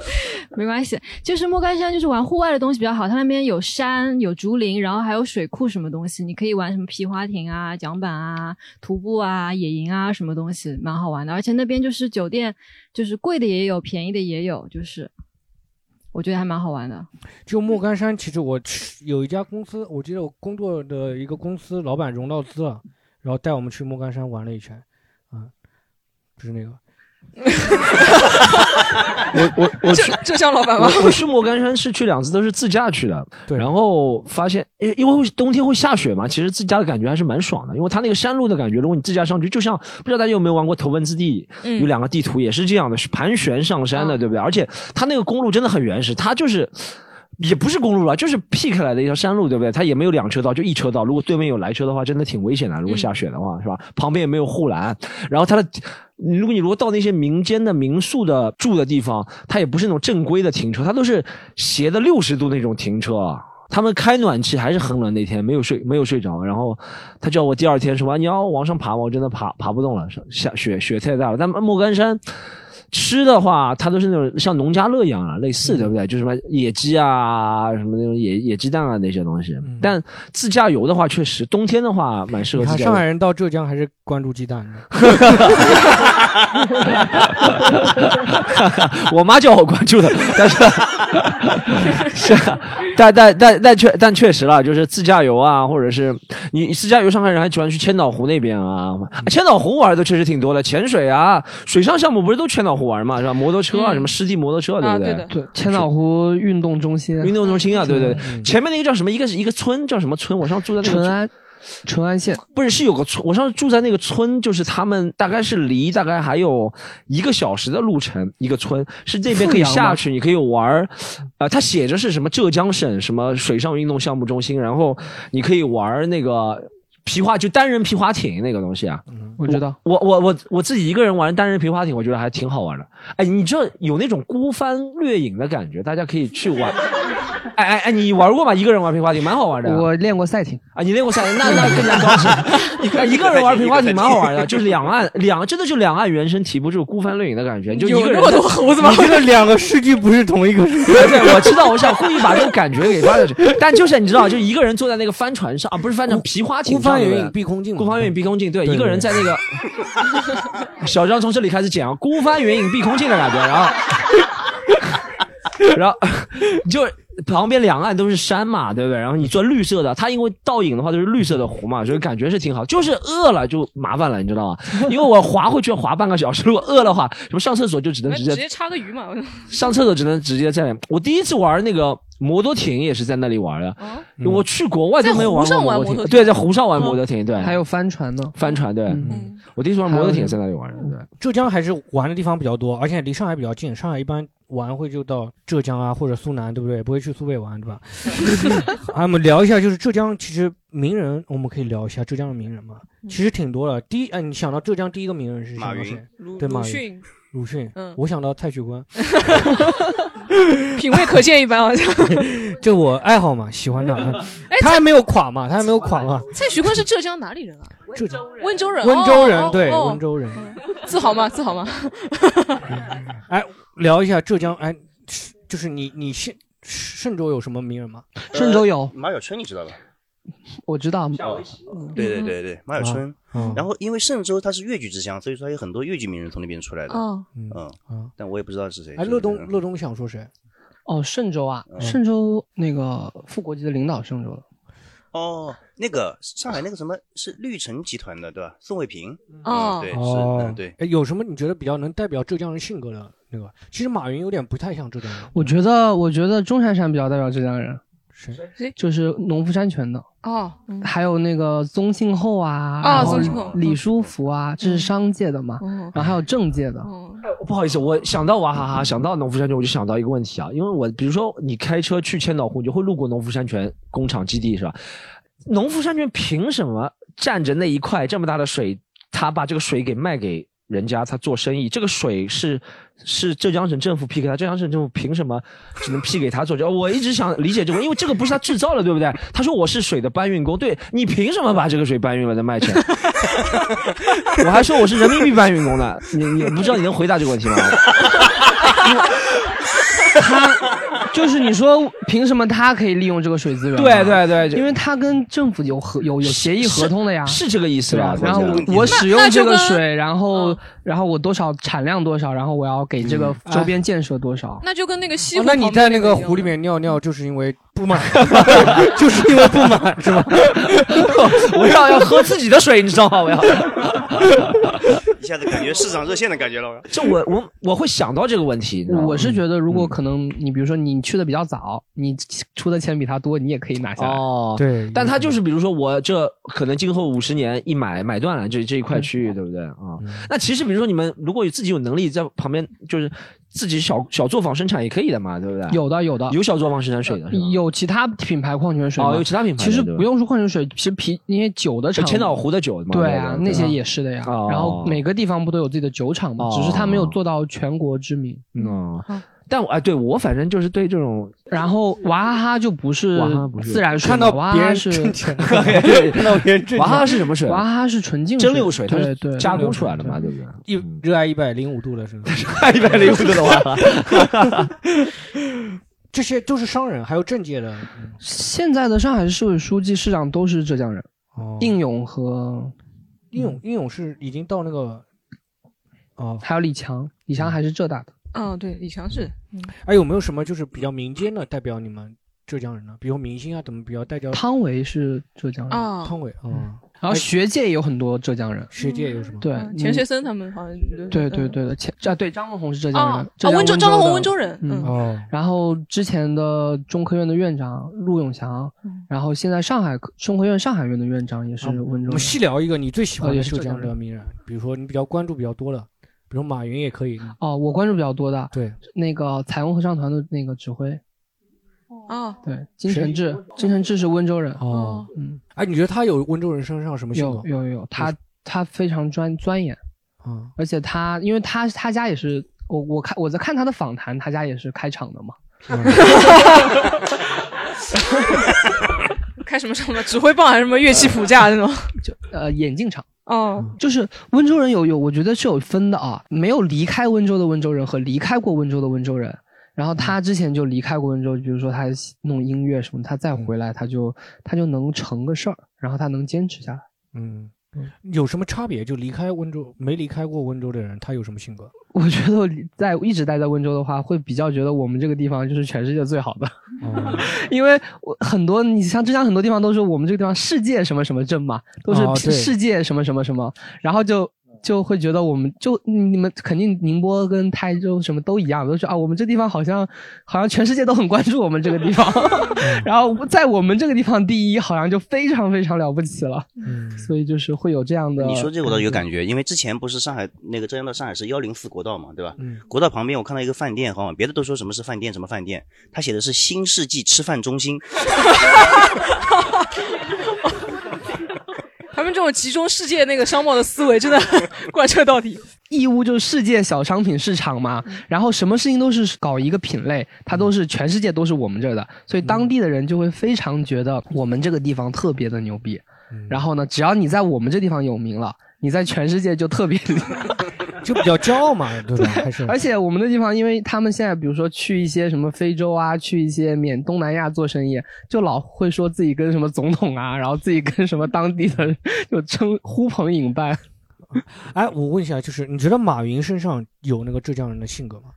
没关系，就是莫干山，就是玩户外的东西比较好。它那边有山，有竹林，然后还有水库，什么东西，你可以玩什么皮划艇啊、桨板啊、徒步啊、野营啊，什么东西，蛮好玩的。而且那边就是酒店，就是贵的也有，便宜的也有，就是我觉得还蛮好玩的。就莫干山，其实我有一家公司，我记得我工作的一个公司老板融到资了，然后带我们去莫干山玩了一圈。不是那个，我我我浙浙江老板吗？我去莫干山是去两次，都是自驾去的。对，然后发现，因因为冬天会下雪嘛，其实自驾的感觉还是蛮爽的。因为它那个山路的感觉，如果你自驾上去，就像不知道大家有没有玩过头文字 D，有两个地图也是这样的，是盘旋上山的，对不对？而且它那个公路真的很原始，它就是。也不是公路了，就是劈开来的一条山路，对不对？它也没有两车道，就一车道。如果对面有来车的话，真的挺危险的。如果下雪的话，是吧？旁边也没有护栏。然后它的，如果你如果到那些民间的民宿的住的地方，它也不是那种正规的停车，它都是斜的六十度那种停车。他们开暖气还是很冷，那天没有睡，没有睡着。然后他叫我第二天说：“你要往上爬吗？”我真的爬爬不动了，下雪雪太大了。但莫干山。吃的话，它都是那种像农家乐一样啊，类似，对不对？就什么野鸡啊，什么那种野野鸡蛋啊那些东西。但自驾游的话，确实冬天的话蛮适合。上海人到浙江还是关注鸡蛋的。我妈叫我关注的，但是 是，但但但但确但确实了，就是自驾游啊，或者是你自驾游，上海人还喜欢去千岛湖那边啊。千岛湖玩的确实挺多的，潜水啊，水上项目不是都千岛湖。玩嘛是吧？摩托车啊，什么湿地摩托车，对不对？对，千岛湖运动中心，运动中心啊，对对。前面那个叫什么？一个是一个村，叫什么村？我上次住在淳安，淳安县不是是有个村。我上次住在那个村，就是他们大概是离大概还有一个小时的路程，一个村是这边可以下去，你可以玩儿。呃，它写着是什么浙江省什么水上运动项目中心，然后你可以玩那个。皮划就单人皮划艇那个东西啊，我知道，我我我我自己一个人玩单人皮划艇，我觉得还挺好玩的。哎，你这有那种孤帆掠影的感觉，大家可以去玩。哎哎哎，你玩过吗？一个人玩皮划艇蛮好玩的。我练过赛艇啊，你练过赛艇，那那更加高级。一个人玩皮划艇蛮好玩的，就是两岸 两真的就两岸猿声啼不住，孤帆掠影的感觉。就一个人。有那么多猴子吗？个两个诗句不是同一个诗。对，我知道，我想故意把这个感觉给发下去。但就是你知道，就一个人坐在那个帆船上啊，不是帆船，皮划艇。孤帆远影碧空尽。孤帆远影碧空尽，对，一个人在那个。小张从这里开始剪啊孤帆远影碧空尽的感觉，然后，然后 就。旁边两岸都是山嘛，对不对？然后你做绿色的，它因为倒影的话都是绿色的湖嘛，所以感觉是挺好。就是饿了就麻烦了，你知道吗？因为我滑回去要滑半个小时，如果饿的话，什么上厕所就只能直接直接插个鱼嘛。上厕所只能直接在。我第一次玩那个摩托艇也是在那里玩的。我去国外都没有玩过摩托艇。对，在湖上玩摩托艇，对。还有帆船呢，帆船对。我第一次玩摩托艇在那里玩的。对，浙江还是玩的地方比较多，而且离上海比较近。上海一般。玩会就到浙江啊，或者苏南，对不对？不会去苏北玩，对吧？啊，我们聊一下，就是浙江，其实名人，我们可以聊一下浙江的名人嘛。其实挺多的。第一，哎，你想到浙江第一个名人是马云？对，马云。鲁迅。嗯，我想到蔡徐坤。品味可见一斑，好像。就我爱好嘛，喜欢他。他还没有垮嘛？他还没有垮嘛？蔡徐坤是浙江哪里人啊？浙江温州人。温州人，对，温州人。自豪吗？自豪吗？哎。聊一下浙江，哎，就是你你嵊嵊州有什么名人吗？嵊州有马晓春，你知道吧？我知道。对对对对，马晓春。然后因为嵊州它是越剧之乡，所以说有很多越剧名人从那边出来的。嗯嗯但我也不知道是谁。哎，乐东乐东想说谁？哦，嵊州啊，嵊州那个副国级的领导，嵊州的。哦，那个上海那个什么是绿城集团的，对吧？宋卫平。哦，对，是，嗯对。哎，有什么你觉得比较能代表浙江人性格的？那个其实马云有点不太像浙江人。我觉得，我觉得钟闪闪比较代表浙江人。谁？就是农夫山泉的。哦。还有那个宗庆后啊。啊，宗庆后。李书福啊，这是商界的嘛。然后还有政界的。不好意思，我想到娃哈哈，想到农夫山泉，我就想到一个问题啊，因为我比如说你开车去千岛湖，你就会路过农夫山泉工厂基地，是吧？农夫山泉凭什么占着那一块这么大的水，他把这个水给卖给？人家他做生意，这个水是是浙江省政府批给他，浙江省政府凭什么只能批给他做？我一直想理解这个，因为这个不是他制造的，对不对？他说我是水的搬运工，对你凭什么把这个水搬运了再卖钱？我还说我是人民币搬运工呢，你你不知道你能回答这个问题吗？他就是你说凭什么他可以利用这个水资源？对对对，因为他跟政府有合有有协议合同的呀，是这个意思吧？然后我我使用这个水，然后然后我多少产量多少，然后我要给这个周边建设多少？那就跟那个西湖，那你在那个湖里面尿尿，就是因为不满，就是因为不满是吧？我要要喝自己的水，你知道吗？我要。一下子感觉市场热线的感觉了。这我我我会想到这个问题。我是觉得，如果可能，你比如说你去的比较早，你出的钱比他多，你也可以拿下来。哦，对。但他就是比如说我这可能今后五十年一买买断了这这一块区域，对不对啊？那其实比如说你们如果有自己有能力在旁边就是。自己小小作坊生产也可以的嘛，对不对？有的，有的，有小作坊生产水的，有其他品牌矿泉水哦，有其他品牌。其实不用说矿泉水，其实啤那些酒的厂，千岛湖的酒嘛，对啊，那些也是的呀。然后每个地方不都有自己的酒厂吗？只是他没有做到全国知名。嗯。但我哎，对我反正就是对这种，然后娃哈哈就不是自然水，看到娃哈哈是 看到别人 娃哈哈是什么水？娃哈哈是纯净蒸馏水，对对，加工出来的嘛，对不对？一热爱一百零五度的是吧？热爱一百零五度的娃哈哈，这些都是商人，还有政界的。现在的上海市市委书记、市长都是浙江人，应勇和应勇，应勇是已经到那个哦，还有李强，李强还是浙大的。嗯，对，李强是。还有没有什么就是比较民间的代表你们浙江人呢？比如明星啊，怎么比较代表？汤唯是浙江人。啊，汤唯啊。然后学界也有很多浙江人。学界有什么？对，钱学森他们好像。对对对的，钱啊，对，张文宏是浙江人。啊，温州张文宏温州人。嗯。哦。然后之前的中科院的院长陆永祥，然后现在上海中科院上海院的院长也是温州。我们细聊一个你最喜欢的浙江的名人，比如说你比较关注比较多的。比如马云也可以哦，我关注比较多的，对。那个彩虹合唱团的那个指挥，哦，对金承志，金承志是温州人哦，嗯，哎，你觉得他有温州人身上什么性格？有有有，他他非常专钻研，啊，而且他因为他他家也是我我看我在看他的访谈，他家也是开厂的嘛，开什么什么指挥棒还是什么乐器谱架那种？就呃眼镜厂。哦，就是温州人有有，我觉得是有分的啊。没有离开温州的温州人和离开过温州的温州人，然后他之前就离开过温州，比如说他弄音乐什么，他再回来他就他就能成个事儿，然后他能坚持下来。嗯，有什么差别？就离开温州没离开过温州的人，他有什么性格？我觉得在一直待在温州的话，会比较觉得我们这个地方就是全世界最好的，因为我很多你像浙江很多地方都是我们这个地方世界什么什么镇嘛，都是世界什么什么什么，然后就。就会觉得我们就你们肯定宁波跟台州什么都一样，都是啊，我们这地方好像好像全世界都很关注我们这个地方，然后在我们这个地方第一，好像就非常非常了不起了，嗯，所以就是会有这样的。你说这个我倒有感觉，因为之前不是上海那个浙江到上海是幺零四国道嘛，对吧？嗯国道旁边我看到一个饭店，好像别的都说什么是饭店什么饭店，他写的是新世纪吃饭中心。他们这种集中世界那个商贸的思维真的 贯彻到底。义乌就是世界小商品市场嘛，然后什么事情都是搞一个品类，它都是全世界都是我们这儿的，所以当地的人就会非常觉得我们这个地方特别的牛逼。然后呢，只要你在我们这地方有名了，你在全世界就特别就比较骄傲嘛，对吧？还是而且我们的地方，因为他们现在比如说去一些什么非洲啊，去一些缅东南亚做生意，就老会说自己跟什么总统啊，然后自己跟什么当地的就称呼朋引伴。哎，我问一下，就是你觉得马云身上有那个浙江人的性格吗？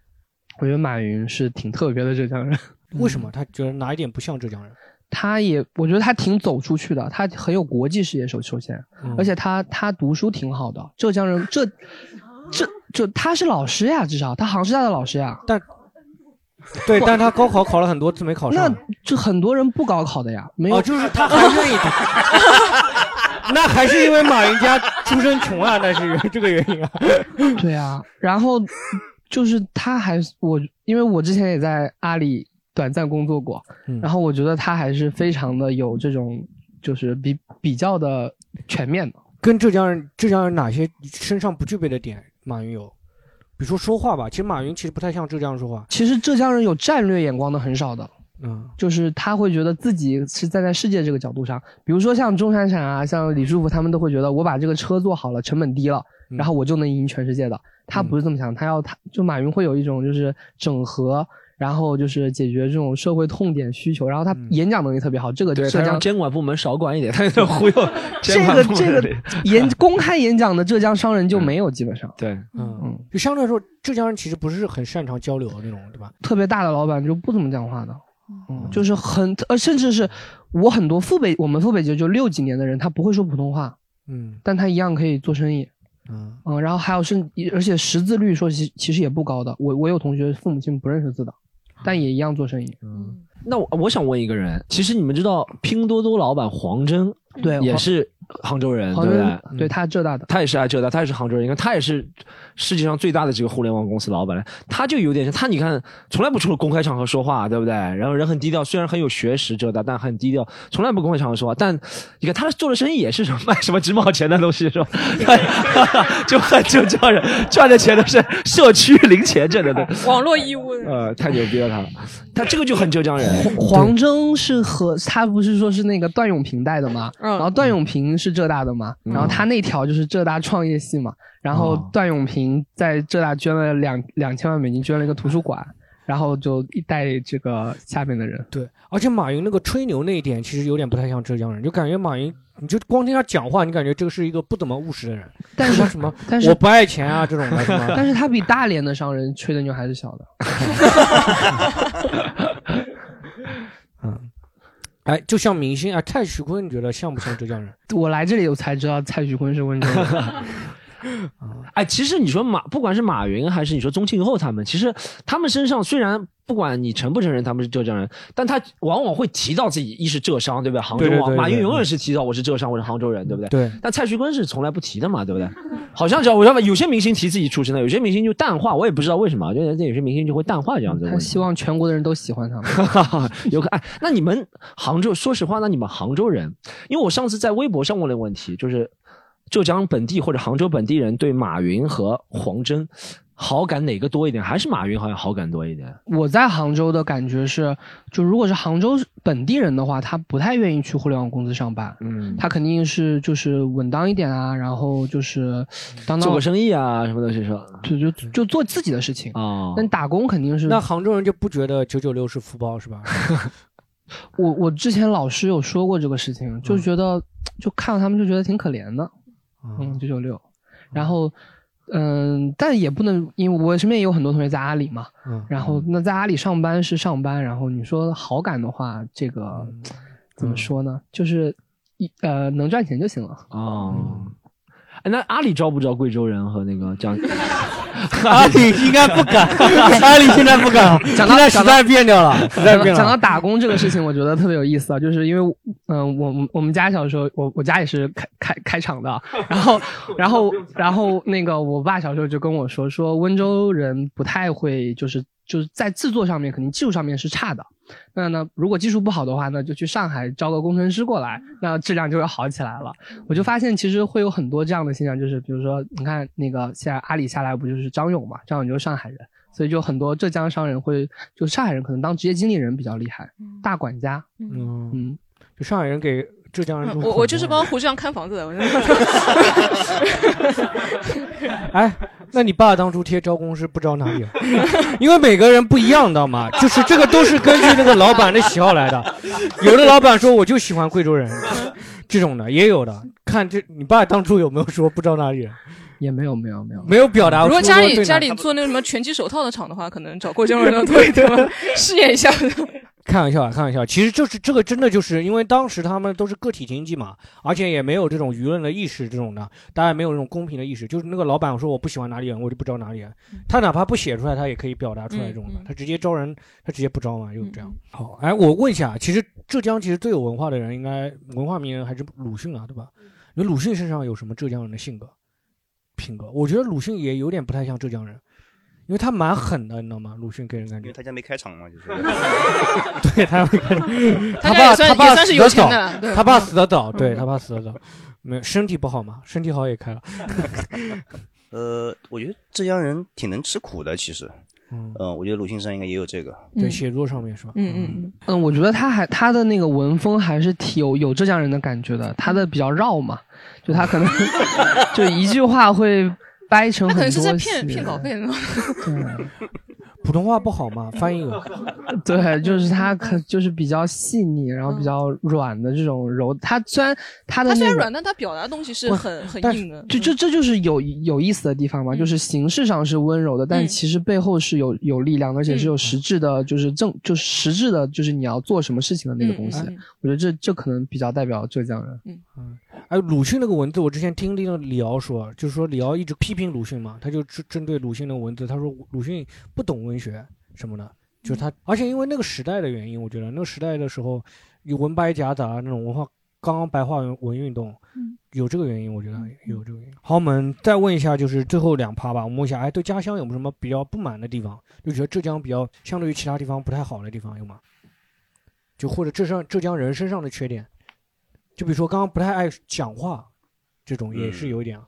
我觉得马云是挺特别的浙江人。为什么？他觉得哪一点不像浙江人？他也，我觉得他挺走出去的，他很有国际视野。首首先，嗯而且他他读书挺好的。浙江人，这这就他是老师呀，至少他杭师大的老师呀。但对，但他高考考了很多次没考上。那就很多人不高考的呀，没有，哦，就是他还愿意读。那还是因为马云家出身穷啊，那是这个原因啊。对啊，然后就是他还我，因为我之前也在阿里短暂工作过，嗯然后我觉得他还是非常的有这种，就是比比较的全面的。跟浙江人，浙江人哪些身上不具备的点，马云有？比如说说话吧，其实马云其实不太像浙江人说话。其实浙江人有战略眼光的很少的，嗯，就是他会觉得自己是站在世界这个角度上，比如说像钟闪闪啊，像李书福他们都会觉得我把这个车做好了，成本低了，嗯然后我就能赢全世界的。他不是这么想，他要他就马云会有一种就是整合，然后就是解决这种社会痛点需求，然后他演讲能力特别好，这个对，浙江他监管部门少管一点，他就忽悠 这个这个 演公开演讲的浙江商人就没有，基本上对，嗯，就相对来说，浙江人其实不是很擅长交流的那种，对吧？特别大的老板就不怎么讲话的，嗯，就是很呃，甚至是我很多父辈，我们父辈就就六几年的人，他不会说普通话，嗯。但他一样可以做生意。嗯。嗯，然后还有是，而且识字率说其其实也不高的。我我有同学父母亲不认识字的，但也一样做生意。嗯，那我我想问一个人，其实你们知道拼多多老板黄峥，对也是杭州人，对不对？对他浙大的，他也是爱浙大，他也是杭州人，你看他也是世界上最大的这个互联网公司老板，他就有点像他，你看从来不出公开场合说话，对不对？然后人很低调，虽然很有学识浙大，但很低调，从来不公开场合说话。但你看他做的生意也是什么卖什么几毛钱的东西，是吧？就很浙江人赚的钱都是社区零钱挣的，对。网络义乌，呃，太牛逼了他，他这个就很浙江人。黄峥是和他不是说是那个段永平带的吗？嗯然后段永平是浙大的嘛，然后他那条就是浙大创业系嘛，然后哦段永平在浙大捐了两两千万美金，捐了一个图书馆，然后就一带这个下面的人。对，而且马云那个吹牛那一点，其实有点不太像浙江人，就感觉马云，你就光听他讲话，你感觉这个是一个不怎么务实的人。但是什么但是我不爱钱啊这种的，但是他比大连的商人吹的牛还是小的。哎，就像明星啊，蔡徐坤，你觉得像不像浙江人？我来这里我才知道蔡徐坤是温州人。哎，其实你说马，不管是马云还是你说宗庆后他们，其实他们身上虽然不管你承不承认他们是浙江人，但他往往会提到自己一是浙商，对不对？杭州啊，马云永远是提到我是浙商，我是杭州人，对不对？对。但蔡徐坤是从来不提的嘛，对不对？好像只要我知道有些明星提自己出身的，有些明星就淡化，我也不知道为什么，就有些明星就会淡化这样子的问题。他希望全国的人都喜欢他们。有可哎，那你们杭州，说实话，那你们杭州人，因为我上次在微博上问了个问题，就是浙江本地或者杭州本地人对马云和黄峥好感哪个多一点？还是马云好像好感多一点？我在杭州的感觉是，就如果是杭州本地人的话，他不太愿意去互联网公司上班。嗯，他肯定是就是稳当一点啊，然后就是当当做个生意啊什么的，是说，就就就做自己的事情啊。但打工肯定是那杭州人就不觉得九九六是福报是吧？我我之前老师有说过这个事情，就觉得就看到他们就觉得挺可怜的。嗯，九九六。然后，嗯，但也不能，因为我身边也有很多同学在阿里嘛。嗯。然后，那在阿里上班是上班，然后你说好感的话，这个怎么说呢？就是一呃，能赚钱就行了。哦。哎，那阿里招不招贵州人和那个江？阿里应该不敢，阿里现在不敢，讲到实在变掉了，实在变了。讲到打工这个事情，我觉得特别有意思啊，就是因为，嗯，我我们家小时候，我我家也是开开开厂的，然后然后然后那个我爸小时候就跟我说，说温州人不太会，就是就是在制作上面肯定技术上面是差的。那呢，如果技术不好的话呢，就去上海招个工程师过来，那质量就会好起来了。我就发现其实会有很多这样的现象，就是比如说，你看那个现在阿里下来不就是张勇嘛？张勇就是上海人，所以就很多浙江商人会，就上海人可能当职业经理人比较厉害，大管家。嗯嗯，就上海人给浙江人。我我就是帮胡志阳看房子的。哎。那你爸当初贴招工是不招哪里啊？因为每个人不一样，知道吗？就是这个都是根据那个老板的喜好来的。有的老板说我就喜欢贵州人，这种的也有的。看这，你爸当初有没有说不招哪里人？也没有，没有，没有，没有表达。如果家里家里做那个什么拳击手套的厂的话，可能找贵州人的多一点，试验一下。开玩笑啊，开玩笑。其实就是这个，真的就是因为当时他们都是个体经济嘛，而且也没有这种舆论的意识，这种的，大家没有这种公平的意识。就是那个老板说我不喜欢哪里人，我就不招哪里人。他哪怕不写出来，他也可以表达出来这种的。他直接招人，他直接不招嘛，就是这样。好，哎，我问一下，其实浙江其实最有文化的人，应该文化名人还是鲁迅啊，对吧？你鲁迅身上有什么浙江人的性格、品格？我觉得鲁迅也有点不太像浙江人。因为他蛮狠的，你知道吗？鲁迅给人感觉，因为他家没开厂嘛，就是。对他没开厂，他爸他爸死的早，他爸死的早，对他爸死的早，没有身体不好嘛，身体好也开了。呃，我觉得浙江人挺能吃苦的，其实。嗯。我觉得鲁迅上应该也有这个，对写作上面是吧？嗯嗯嗯。嗯，我觉得他还他的那个文风还是挺有有浙江人的感觉的，他的比较绕嘛，就他可能就一句话会。掰成很多，可能是在骗骗稿费呢。普通话不好嘛？翻译 对，就是他可就是比较细腻，然后比较软的这种柔。他虽然他的他虽然软，但他表达的东西是很很硬的。就这这就是有有意思的地方嘛，就是形式上是温柔的，但其实背后是有有力量，而且是有实质的，就是正就是实质的，就是你要做什么事情的那个东西。我觉得这这可能比较代表浙江人。嗯嗯。哎，鲁迅那个文字，我之前听那个李敖说，就是说李敖一直批评鲁迅嘛，他就针针对鲁迅的文字，他说鲁迅不懂文学什么的，就是他，而且因为那个时代的原因，我觉得那个时代的时候有文白夹杂那种文化，刚刚白话文文运动，有这个原因，我觉得有这个原因。好，我们再问一下，就是最后两趴吧，我们问一下，哎，对家乡有没有什么比较不满的地方？就觉得浙江比较相对于其他地方不太好的地方有吗？就或者浙江浙江人身上的缺点？就比如说刚刚不太爱讲话，这种也是有一点。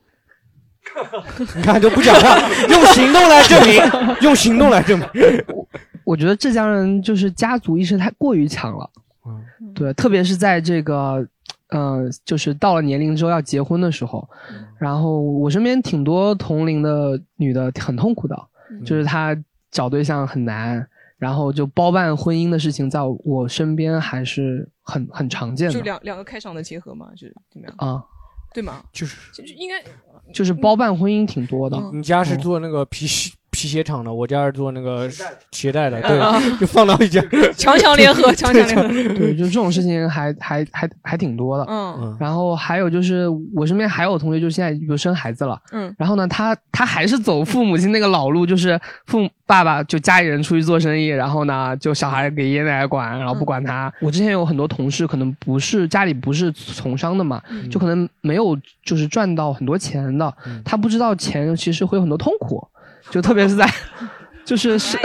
你看就不讲话，用行动来证明，用行动来证明。我觉得浙江人就是家族意识太过于强了。嗯，对，特别是在这个，嗯，就是到了年龄之后要结婚的时候，然后我身边挺多同龄的女的很痛苦的，就是她找对象很难。然后就包办婚姻的事情，在我身边还是很很常见的。就两两个开场的结合嘛，就是怎么样啊？对吗？就是应该就是包办婚姻挺多的。你家是做那个皮鞋？皮鞋厂的，我家是做那个鞋带的，对，就放到一家，强强联合，强强联合，对，就这种事情还还还还挺多的，嗯，然后还有就是我身边还有同学，就现在比如生孩子了，嗯，然后呢，他他还是走父母亲那个老路，就是父爸爸就家里人出去做生意，然后呢，就小孩给爷爷奶奶管，然后不管他。我之前有很多同事，可能不是家里不是从商的嘛，就可能没有就是赚到很多钱的，他不知道钱其实会有很多痛苦。就特别是在，就是是，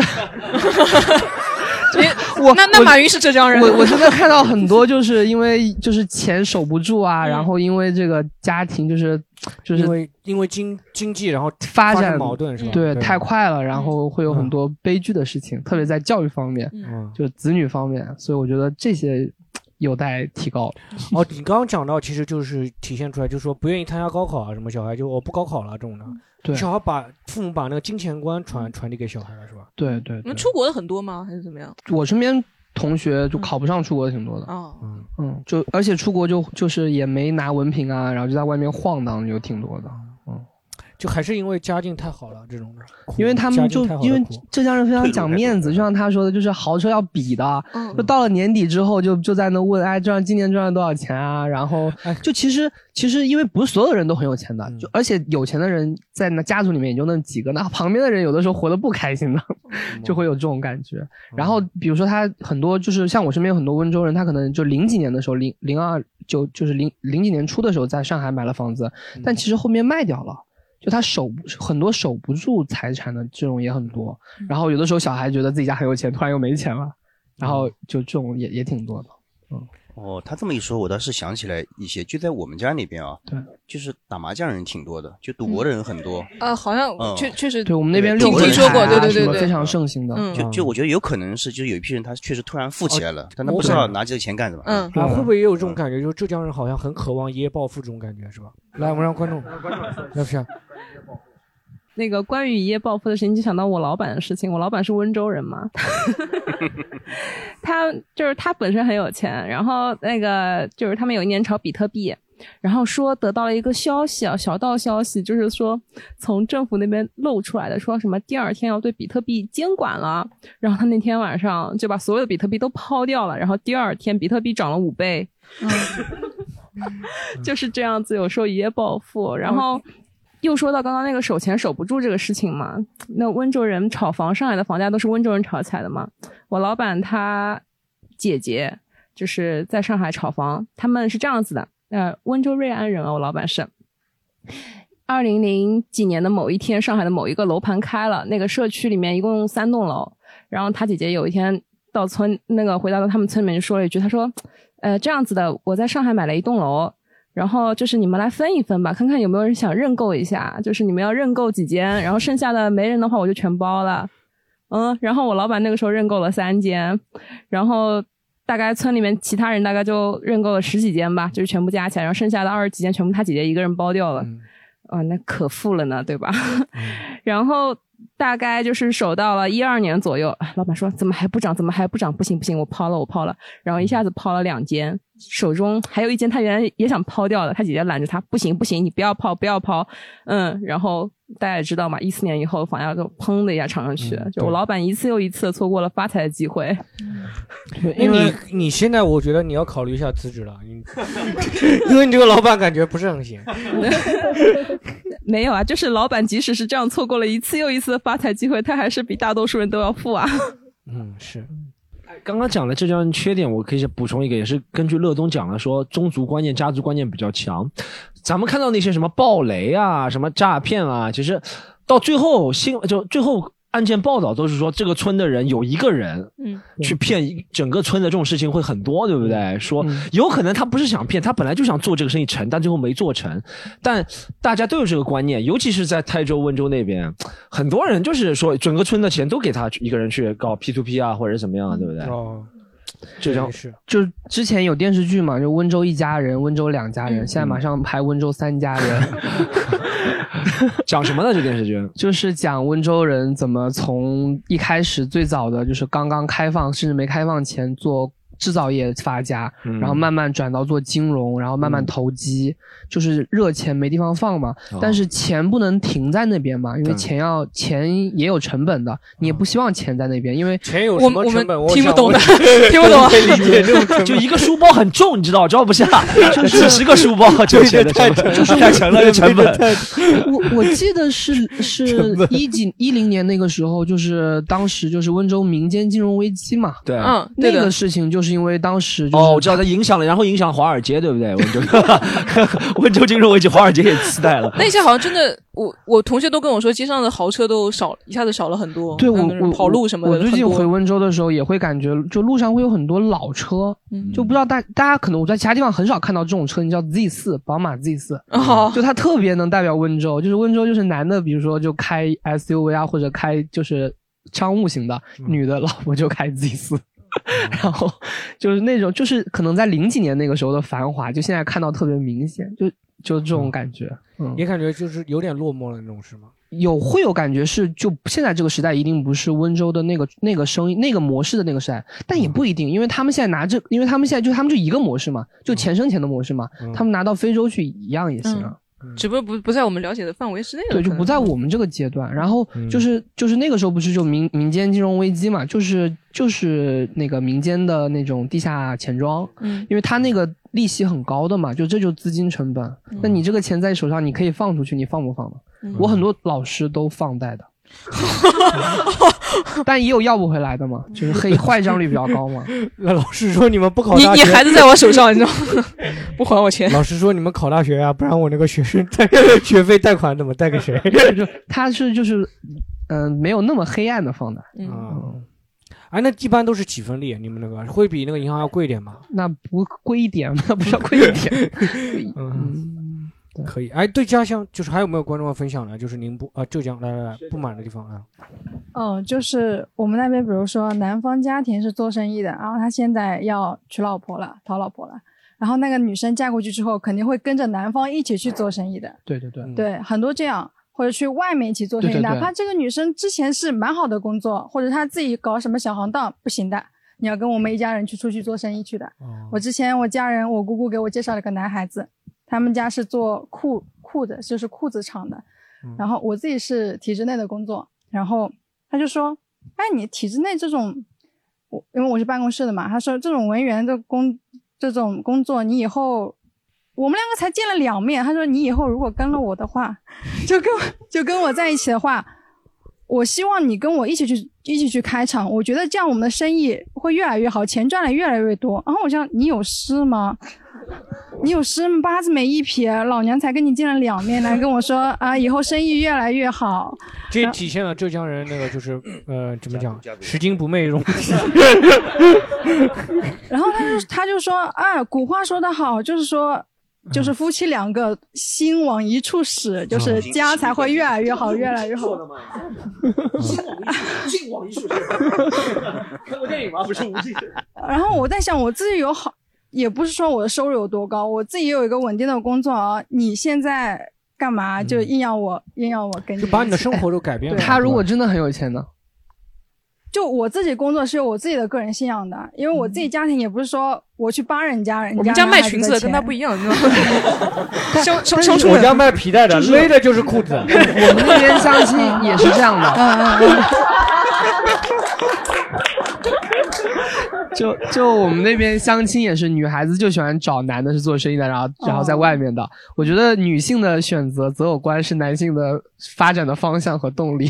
我那那马云是浙江人，我我真的看到很多，就是因为就是钱守不住啊，然后因为这个家庭就是就是因为因为经经济然后发展矛盾是吧？对，太快了，然后会有很多悲剧的事情，特别在教育方面，就子女方面，所以我觉得这些有待提高。哦，你刚刚讲到，其实就是体现出来，就是说不愿意参加高考啊，什么小孩就我不高考了这种的。对，小孩把父母把那个金钱观传传递给小孩了，是吧？对对。你们出国的很多吗？还是怎么样？我身边同学就考不上出国的挺多的。哦，嗯，就而且出国就就是也没拿文凭啊，然后就在外面晃荡，就挺多的。嗯，就还是因为家境太好了这种的，因为他们就因为浙江人非常讲面子，就像他说的，就是豪车要比的。嗯就到了年底之后，就就在那问，哎，赚今年赚了多少钱啊？然后就其实其实因为不是所有人都很有钱的，就而且有钱的人在那家族里面也就那几个，那旁边的人有的时候活得不开心的，就会有这种感觉。然后比如说他很多就是像我身边有很多温州人，他可能就零几年的时候，零零二就就是零零几年初的时候在上海买了房子，但其实后面卖掉了。就他守很多守不住财产的这种也很多，然后有的时候小孩觉得自己家很有钱，突然又没钱了，然后就这种也也挺多的。嗯哦，他这么一说，我倒是想起来一些，就在我们家那边啊，对，就是打麻将人挺多的，就赌博的人很多。啊，好像嗯确确实，对我们那边听六合听说过，对对对对，非常盛行的。嗯就就我觉得有可能是，就有一批人他确实突然富起来了，但他不知道拿这个钱干什么。嗯啊，会不会也有这种感觉？就是浙江人好像很渴望一夜暴富这种感觉，是吧？来，我们让观众，要不是那个关于一夜暴富的事情，就想到我老板的事情。我老板是温州人嘛 他就是他本身很有钱，然后那个就是他们有一年炒比特币，然后说得到了一个消息啊，小道消息，就是说从政府那边漏出来的，说什么第二天要对比特币监管了，然后他那天晚上就把所有的比特币都抛掉了，然后第二天比特币涨了五倍，就是这样子，有时候一夜暴富，然后。又说到刚刚那个守钱守不住这个事情嘛，那温州人炒房，上海的房价都是温州人炒起来的嘛。我老板他姐姐就是在上海炒房，他们是这样子的，呃，温州瑞安人啊，我老板是。二零零几年的某一天，上海的某一个楼盘开了，那个社区里面一共三栋楼，然后他姐姐有一天到村那个回到他们村里面就说了一句，他说，呃，这样子的，我在上海买了一栋楼。然后就是你们来分一分吧，看看有没有人想认购一下。就是你们要认购几间，然后剩下的没人的话我就全包了。嗯，然后我老板那个时候认购了三间，然后大概村里面其他人大概就认购了十几间吧，就是全部加起来，然后剩下的二十几间全部他姐姐一个人包掉了。啊，那可富了呢，对吧？然后大概就是守到了一二年左右，哎老板说怎么还不涨？怎么还不涨？不行不行，我抛了我抛了，然后一下子抛了两间，手中还有一件他原来也想抛掉的，他姐姐拦着他，不行不行，你不要抛不要抛，嗯，然后大家也知道嘛，一四年以后房价就砰的一下涨上去，就我老板一次又一次错过了发财的机会。因为你你现在我觉得你要考虑一下辞职了，你因为 你这个老板感觉不是很行。没有啊，就是老板即使是这样错过了一次又一次的发财机会，他还是比大多数人都要富啊。嗯，是。刚刚讲的浙江缺点，我可以补充一个，也是根据乐东讲的，说宗族观念、家族观念比较强。咱们看到那些什么暴雷啊、什么诈骗啊，其实到最后新就最后案件报道都是说这个村的人有一个人，嗯，去骗一整个村的这种事情会很多，对不对？说有可能他不是想骗，他本来就想做这个生意成，但最后没做成。但大家都有这个观念，尤其是在泰州、温州那边，很多人就是说整个村的钱都给他一个人去搞 P to P 啊，或者怎么样，对不对？哦，这张是就之前有电视剧嘛，就温州一家人、温州两家人，嗯现在马上拍温州三家人。讲什么呢？这电视剧就是讲温州人怎么从一开始最早的就是刚刚开放甚至没开放前做制造业发家，嗯。然后慢慢转到做金融，然后慢慢投机，就是热钱没地方放嘛。哦。但是钱不能停在那边嘛，因为钱要钱也有成本的，你也不希望钱在那边，因为钱有什么我们成本？我听不懂的 听不懂就一个书包很重，你知道装不下，就是几十个书包就钱的成本，就是太沉 了，这成本。我我记得是是一几一零年那个时候，就是当时就是温州民间金融危机嘛。对嗯那个事情就是因为当时就是哦，我知道它影响了，然后影响华尔街，对不对？温州，温州金融危机，华尔街也期待了。那些好像真的，我我同学都跟我说，街上的豪车都少，一下子少了很多。对我我跑路什么的，我最近回温州的时候也会感觉，就路上会有很多老车，嗯就不知道大大家可能我在其他地方很少看到这种车，你叫 Z 四，宝马 Z 四，哦就它特别能代表温州，就是温州就是男的，比如说就开 SUV 啊，或者开就是商务型的，女的老婆就开 Z 四。然后就是那种，就是可能在零几年那个时候的繁华，就现在看到特别明显，就就这种感觉。嗯，也感觉就是有点落寞了那种，是吗？有会有感觉是，就现在这个时代一定不是温州的那个那个生意那个模式的那个时代，但也不一定，因为他们现在拿这，因为他们现在就他们就一个模式嘛，就钱生钱的模式嘛，他们拿到非洲去一样也行啊。只不过不不在我们了解的范围之内了。对，就不在我们这个阶段。然后就是就是那个时候不是就民民间金融危机嘛，就是就是那个民间的那种地下钱庄，嗯，因为它那个利息很高的嘛，就这就资金成本。那你这个钱在手上，你可以放出去，你放不放呢？我很多老师都放贷的。但也有要不回来的嘛，就是黑 坏账率比较高嘛。那老师说你们不考你大学，你孩子在我手上，你知道吗？不还我钱。老师说你们考大学呀、不然我那个学生贷学费贷款怎么贷给谁？就他是就是嗯、没有那么黑暗的放贷。嗯，哎，那一般都是几分利？你们那个会比那个银行要贵一点吗？那不贵一点吗？不是要贵一点？嗯，可以。哎，对家乡就是还有没有观众要分享的？就是宁波啊、浙江，来来来，不满的地方啊。嗯，就是我们那边，比如说男方家庭是做生意的，然后他现在要娶老婆了，讨老婆了，然后那个女生嫁过去之后，肯定会跟着男方一起去做生意的。对对对，对，很多这样，或者去外面一起做生意，对对对哪怕这个女生之前是蛮好的工作，或者她自己搞什么小行当，不行的，你要跟我们一家人去出去做生意去的。我之前我家人，我姑姑给我介绍了个男孩子，他们家是做裤裤子，就是裤子厂的，然后我自己是体制内的工作，然后他就说，哎，你体制内这种，我因为我是办公室的嘛，他说这种文员的工这种工作，你以后我们两个才见了两面，他说你以后如果跟了我的话，就跟就跟我在一起的话，我希望你跟我一起去一起去开厂，我觉得这样我们的生意会越来越好，钱赚的越来越多。然后我想你有事吗？你有事吗？八字没一撇，老娘才跟你见了两面，来跟我说啊，以后生意越来越好。这也体现了浙江人那个就是呃怎么讲，拾金不昧这种。然后他就他就说，啊，古话说得好，就是说，就是夫妻两个心往一处使，就是家才会越来越好，越来越好。心往一处使。看过电影吗？不是无尽。然后我在想，我自己有好，也不是说我的收入有多高，我自己也有一个稳定的工作啊。你现在干嘛就硬要我，硬要我跟你？就把你的生活都改变了。他如果真的很有钱呢？就我自己工作是有我自己的个人信仰的，因为我自己家庭也不是说我去扒人家人家。我们家卖裙子的跟他不不一样，你知道吗？乡乡乡我家卖皮带的，勒的就是裤子。我们那边相亲也是这样的。嗯嗯嗯。就就我们那边相亲也是，女孩子就喜欢找男的是做生意的，然后然后在外面的。我觉得女性的选择择偶观是男性的发展的方向和动力。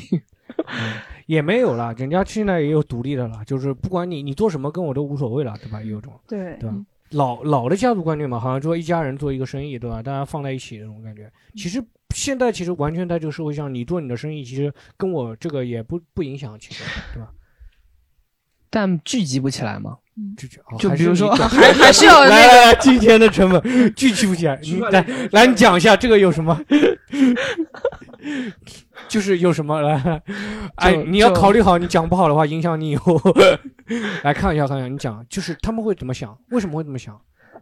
也没有了，人家现在也有独立的了，就是不管你你做什么，跟我都无所谓了，对吧？也有种对对吧？老老的家族观念嘛，好像说一家人做一个生意，对吧？大家放在一起那种感觉。其实现在其实完全在这个社会上，你做你的生意，其实跟我这个也不不影响，其实对吧？但聚集不起来吗？聚集就比如说，还 还是要来来来，今天的成本聚集不起来。你来来，你讲一下这个有什么？就是有什么 来？哎，你要考虑好，你讲不好的话，影响你以后。来看一下，看一下，你讲，就是他们会怎么想？为什么会这么想？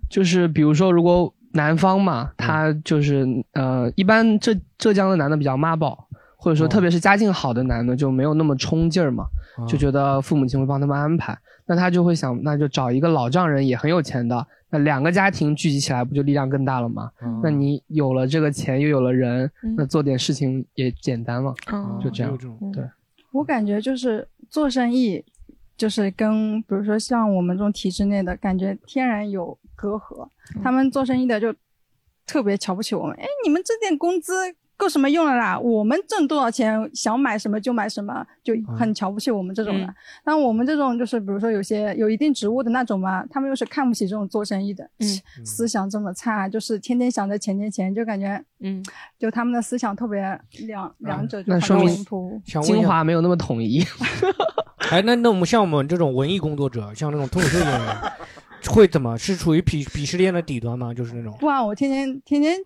就是比如说，如果男方嘛，他就是呃，一般浙浙江的男的比较妈宝，或者说特别是家境好的男的就没有那么冲劲儿嘛，就觉得父母亲会帮他们安排，那他就会想，那就找一个老丈人也很有钱的，那两个家庭聚集起来不就力量更大了吗？那你有了这个钱，又有了人，那做点事情也简单了，就这样。对，我感觉就是做生意，就是跟比如说像我们这种体制内的感觉天然有隔阂，他们做生意的就特别瞧不起我们。哎，你们这点工资够什么用了啦？我们挣多少钱，想买什么就买什么，就很瞧不起我们这种的。那、我们这种就是比如说有些有一定职务的那种嘛，他们又是看不起这种做生意的，嗯思想这么差，就是天天想着钱钱钱，就感觉嗯，就他们的思想特别两两者就很那说明冲突。想问精华没有那么统一。哎，那那我们像我们这种文艺工作者，像那种脱口秀演员，会怎么？是处于鄙鄙视链的底端吗？就是那种。不啊，我天天天天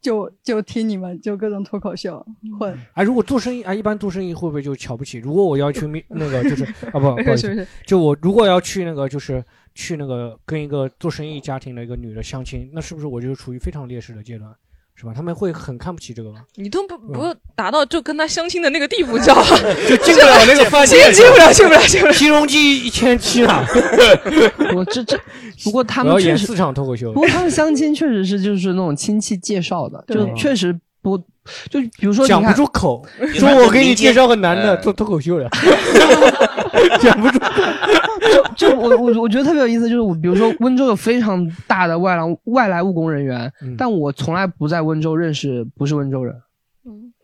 就就听你们就各种脱口秀混。哎，如果做生意，啊，一般做生意会不会就瞧不起？如果我要去面 那个就是啊不 不好意思是不是，就我如果要去那个就是去那个跟一个做生意家庭的一个女的相亲，那是不是我就处于非常劣势的阶段？是吧？他们会很看不起这个吗？你都不不达到就跟他相亲的那个地步，你知道吧？就进不了那个饭店，进不了，进不了，进不了。金融机一千七了。我这这，不过他们确实演四场脱口秀不过他们相亲确实是就是那种亲戚介绍的，就确实不就比如说讲不看出口，说我给你介绍个男的做脱口秀的，讲不出。就就我我我觉得特别有意思，就是我比如说温州有非常大的外来外来务工人员，嗯但我从来不在温州认识不是温州人。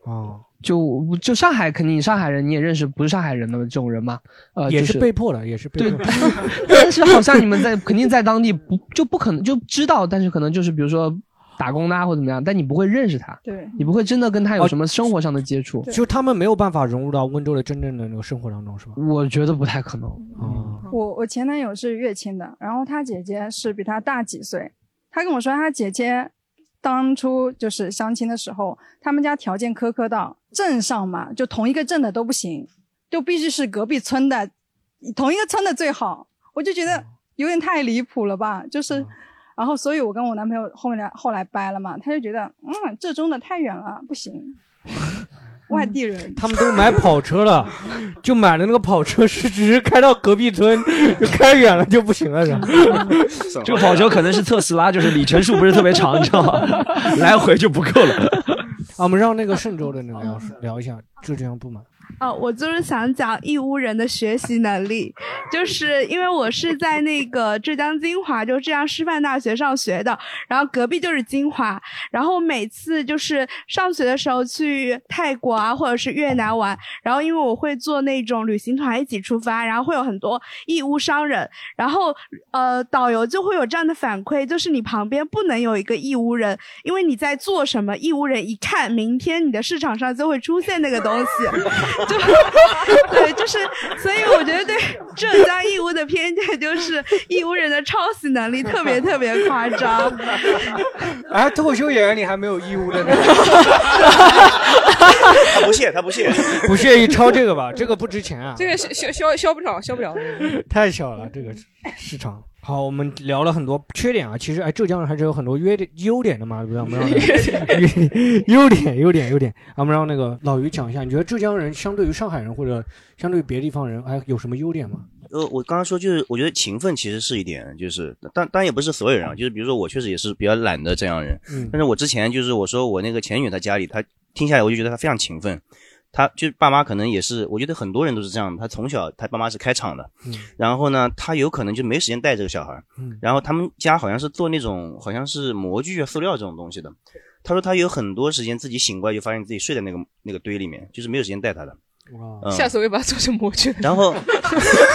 哦，就就上海肯定上海人你也认识不是上海人的这种人嘛，呃，也是被迫的，也是被迫的。但是好像你们在肯定在当地不就不可能就知道，但是可能就是比如说打工的啊或怎么样，但你不会认识他，对你不会真的跟他有什么生活上的接触，就他们没有办法融入到温州的真正的那个生活当中，是吧？我觉得不太可能。啊，我我前男友是乐清的，然后他姐姐是比他大几岁。他跟我说，他姐姐当初就是相亲的时候，他们家条件苛刻到镇上嘛，就同一个镇的都不行，就必须是隔壁村的，同一个村的最好。我就觉得有点太离谱了吧，就是，然后所以我跟我男朋友后来后来掰了嘛，他就觉得嗯浙中的太远了，不行，外地人。他们都买跑车了，就买了那个跑车是只是开到隔壁村，就开远了就不行了，是吧？这个跑车可能是特斯拉，就是里程数不是特别长，你知道吗？来回就不够了。啊，我们让那个嵊州的那个聊聊一下浙江不满。哦，我就是想讲义乌人的学习能力，就是因为我是在那个浙江金华，就浙江师范大学上学的，然后隔壁就是金华，然后每次就是上学的时候去泰国啊或者是越南玩，然后因为我会做那种旅行团一起出发，然后会有很多义乌商人，然后呃导游就会有这样的反馈，就是你旁边不能有一个义乌人，因为你在做什么，义乌人一看，明天你的市场上就会出现那个东西。就 对，就是，所以我觉得对浙江义乌的偏见就是义乌人的抄袭能力特别特别夸张。哎，脱口秀演员里还没有义乌的呢，他不屑，他不屑，不屑于抄这个吧？这个不值钱啊，这个消消消消不了，消不了。太小了这个市场。好，我们聊了很多缺点啊，其实哎，浙江人还是有很多优点优点的嘛，对不对？我们让 优点 优点优点，啊我们让那个老于讲一下，你觉得浙江人相对于上海人或者相对于别的地方人，哎有什么优点吗？呃，我刚刚说就是，我觉得勤奋其实是一点，就是但但也不是所有人啊，就是比如说我确实也是比较懒的这样人，嗯但是我之前就是我说我那个前女她家里，她听下来我就觉得她非常勤奋，她就是爸妈可能也是，我觉得很多人都是这样的，她从小他爸妈是开厂的，嗯然后呢，他有可能就没时间带这个小孩，嗯然后他们家好像是做那种好像是模具啊、塑料这种东西的，他说他有很多时间自己醒过来就发现自己睡在那个那个堆里面，就是没有时间带他的。嗯下次我也把它做成模具。然后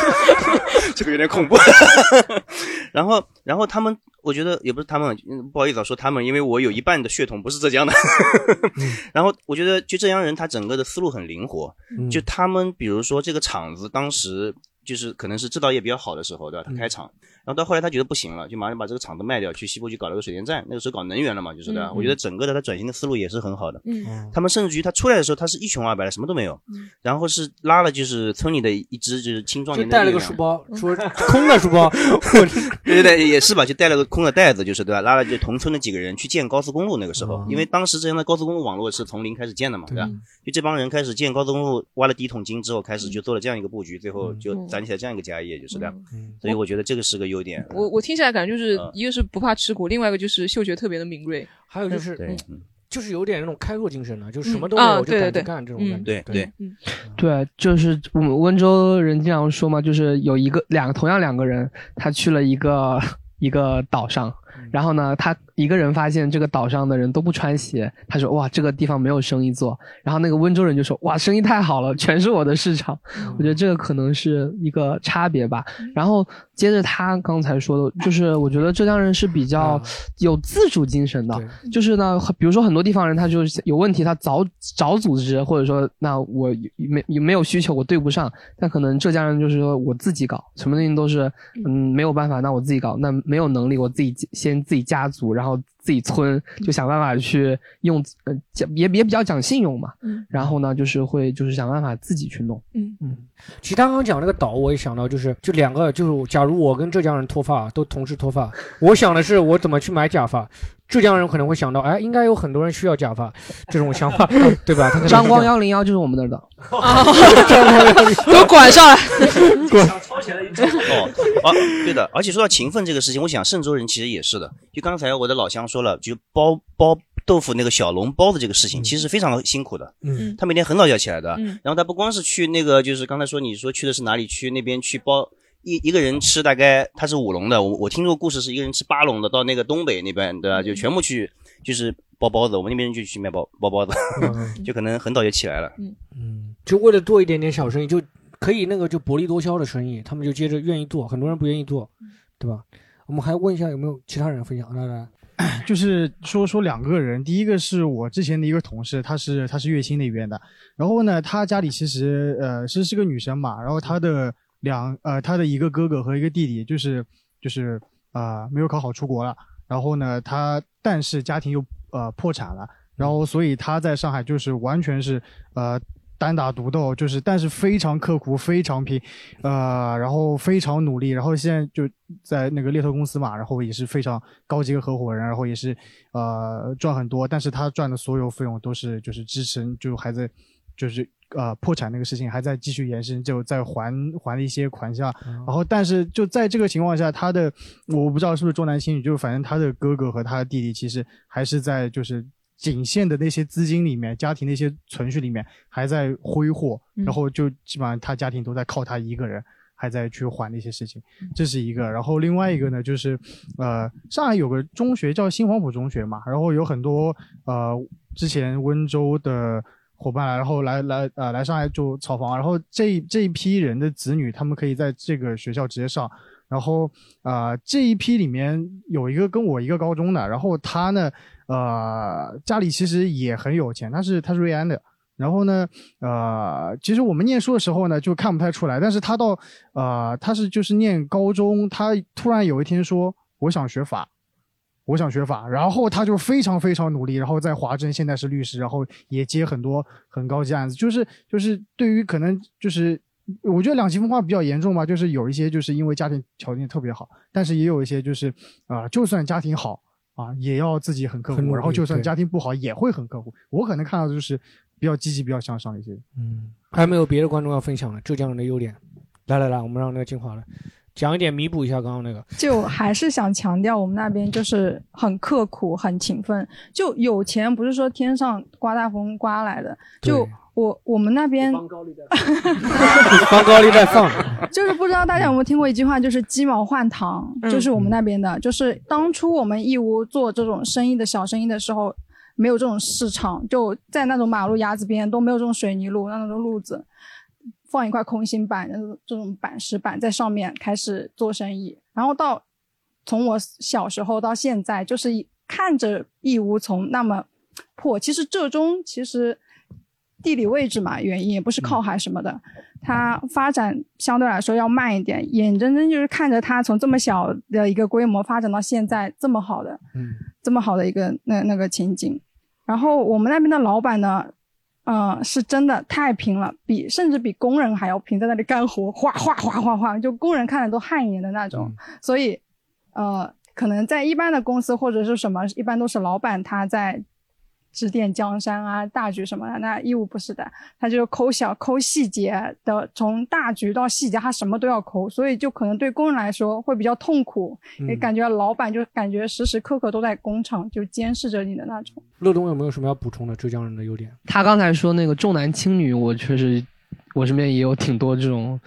这个有点恐怖。然后，然后他们，我觉得也不是他们，嗯不好意思啊，说他们，因为我有一半的血统不是浙江的。然后，我觉得就浙江人他整个的思路很灵活，嗯就他们比如说这个厂子当时就是可能是制造业比较好的时候，对吧？他开厂，然后到后来他觉得不行了，就马上把这个厂子卖掉，去西部去搞了个水电站。那个时候搞能源了嘛，就是对吧？嗯我觉得整个的他转型的思路也是很好的。嗯他们甚至于他出来的时候，他是一穷二白的，什么都没有，然后是拉了就是村里的一支就是青壮年的带了个书包，说空的书包，对对对，也是吧，就带了个空的袋子，就是对吧？拉了就同村的几个人去建高速公路。那个时候，因为当时之前的高速公路网络是从零开始建的嘛，对吧？就这帮人开始建高速公路，挖了第一桶金之后，开始就做了这样一个布局，最后就攒起来这样一个家业，就是这样。所以我觉得这个是个优点。我我听起来感觉就是嗯一个是不怕吃苦，另外一个就是嗅觉特别的敏锐，还有就是对，就是有点那种开拓精神的，就什么都没有就对对对敢去干这种嗯感觉。对对，对，就是我们温州人经常说嘛，就是有一个两个同样两个人，他去了一个一个岛上，然后呢，他一个人发现这个岛上的人都不穿鞋，他说哇，这个地方没有生意做。然后那个温州人就说哇，生意太好了，全是我的市场。我觉得这个可能是一个差别吧。然后接着他刚才说的，就是我觉得浙江人是比较有自主精神的，就是呢，比如说很多地方人他就是有问题，他早找组织，或者说那我没没有需求，我对不上。但可能浙江人就是说我自己搞，什么东西都是嗯没有办法，那我自己搞，那没有能力我自己先自己家族，然后自己村，就想办法去用，呃，讲也也比较讲信用嘛。嗯然后呢，就是会就是想办法自己去弄。嗯嗯。其实他刚刚讲那个岛，我也想到，就是就两个，就是假如我跟浙江人脱发都同时脱发，我想的是我怎么去买假发。浙江人可能会想到，哎，应该有很多人需要假发，这种想法，对吧？张光幺零幺就是我们那儿的，给我管上来，滚！哦，啊，对的，而且说到勤奋这个事情，我想嵊州人其实也是的。就刚才我的老乡说了，就包包豆腐那个小笼包的这个事情，其实非常辛苦的。嗯他每天很早就要起来的。嗯然后他不光是去那个，就是刚才说你说去的是哪里去那边去包一一个人吃大概他是五笼的，我我听说故事是一个人吃八笼的，到那个东北那边对吧？就全部去就是包包子，我们那边就去卖包包包子，就可能很早就起来了。嗯，就为了做一点点小生意，就可以那个就薄利多销的生意，他们就接着愿意做，很多人不愿意做，对吧？我们还问一下有没有其他人分享？来来，就是说说两个人，第一个是我之前的一个同事，他是他是月薪那边的，然后呢，他家里其实呃是是个女生嘛，然后她的两呃她的一个哥哥和一个弟弟就是就是啊、呃没有考好出国了，然后呢，她但是家庭又呃破产了，然后所以她在上海就是完全是呃单打独斗，就是但是非常刻苦，非常拼，呃，然后非常努力，然后现在就在那个猎头公司嘛，然后也是非常高级的合伙人，然后也是呃赚很多，但是他赚的所有费用都是就是支撑，就还在就是呃破产那个事情还在继续延伸，就在还还了一些款项，然后但是就在这个情况下，他的我不知道是不是重男轻女，就反正他的哥哥和他的弟弟其实还是在就是。仅限的那些资金里面，家庭那些存续里面还在挥霍，嗯然后就基本上他家庭都在靠他一个人，还在去还那些事情，这是一个。然后另外一个呢，就是呃，上海有个中学叫新黄埔中学嘛，然后有很多呃之前温州的伙伴来，然后来来呃来上海就炒房，然后这这一批人的子女，他们可以在这个学校直接上。然后啊、呃这一批里面有一个跟我一个高中的，然后他呢，呃，家里其实也很有钱，他是他是瑞安的。然后呢，呃，其实我们念书的时候呢，就看不太出来，但是他到呃，他是就是念高中，他突然有一天说我想学法，我想学法，然后他就非常非常努力，然后在华政现在是律师，然后也接很多很高级案子，就是就是对于可能就是我觉得两极分化比较严重吧，就是有一些就是因为家庭条件特别好，但是也有一些就是啊、就算家庭好啊，也要自己很刻苦，然后就算家庭不好也会很刻苦。我可能看到的就是比较积极、比较向上的一些。嗯，还有没有别的观众要分享的浙江人的优点？来来来，我们让那个金华来讲一点，弥补一下刚刚那个。就还是想强调，我们那边就是很刻苦、很勤奋。就有钱不是说天上刮大风刮来的，就我我们那边 放高利贷放，就是不知道大家有没有听过一句话，就是鸡毛换糖，嗯就是我们那边的，就是当初我们义乌做这种生意的小生意的时候，没有这种市场，就在那种马路牙子边都没有这种水泥路，那种路子，放一块空心板，那这种板石板在上面开始做生意，然后到从我小时候到现在，就是一看着义乌从那么破，其实浙中其实地理位置嘛原因，也不是靠海什么的，它发展相对来说要慢一点，眼睁睁就是看着它从这么小的一个规模发展到现在这么好的，嗯，这么好的一个那那个情景。然后我们那边的老板呢，嗯、是真的太拼了，比甚至比工人还要拼，在那里干活，哗哗哗哗哗，就工人看了都汗颜的那种。所以，呃，可能在一般的公司或者是什么，一般都是老板他在指点江山啊、大局什么的。那义务不是的，他就抠小抠细节的，从大局到细节，他什么都要抠，所以就可能对工人来说会比较痛苦，嗯也感觉老板就感觉时时刻刻都在工厂就监视着你的那种。乐东有没有什么要补充的浙江人的优点？他刚才说那个重男轻女，我确实我身边也有挺多这种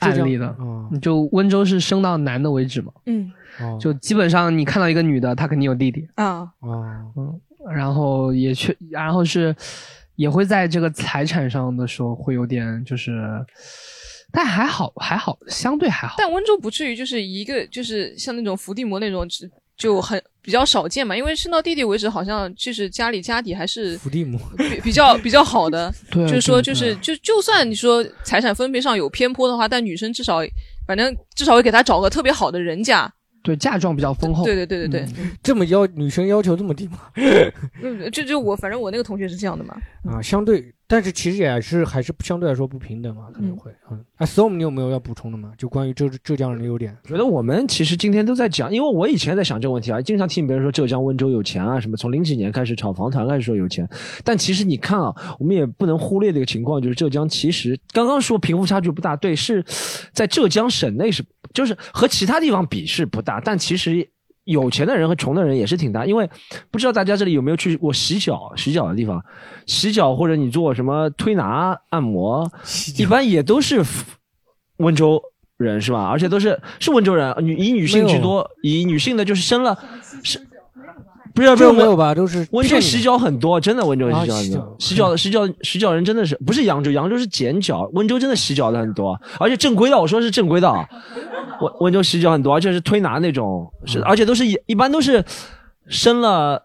案例的。哦就温州是生到男的为止嘛，嗯哦就基本上你看到一个女的，她肯定有弟弟，啊哦嗯，然后也去，然后是也会在这个财产上的时候会有点就是，但还好还好，相对还好。但温州不至于就是一个就是像那种伏地魔那种，就很比较少见嘛。因为生到弟弟为止，好像就是家里家底还是伏地魔比比较比较好的。对就是说就是就就算你说财产分配上有偏颇的话，但女生至少反正至少会给他找个特别好的人家。对嫁妆比较丰厚。对对对对对，这么要女生要求这么低吗？嗯，就就我反正我那个同学是这样的嘛。啊，相对，但是其实也是还是相对来说不平等嘛，可能会。嗯，哎，storm，你有没有要补充的吗？就关于浙浙江人的优点？觉得我们其实今天都在讲，因为我以前在想这个问题啊，经常听别人说浙江温州有钱啊什么，从零几年开始炒房团开始说有钱，但其实你看啊，我们也不能忽略的一个情况，就是浙江其实刚刚说贫富差距不大，对，是在浙江省内是就是和其他地方比是不大，但其实。有钱的人和穷的人也是挺大，因为不知道大家这里有没有去过洗脚、洗脚的地方，洗脚或者你做什么推拿、按摩，一般也都是温州人是吧？而且都是是温州人，女以女性居多，以女性的就是生了是。不是不是没有吧？都是温州洗脚很多，真的温州洗脚很多。洗脚的洗脚 洗脚人真的是不是扬州？扬州是剪脚，温州真的洗脚的很多，而且正规的，我说是正规的。温温州洗脚很多，而且是推拿那种，是而且都是一一般都是生了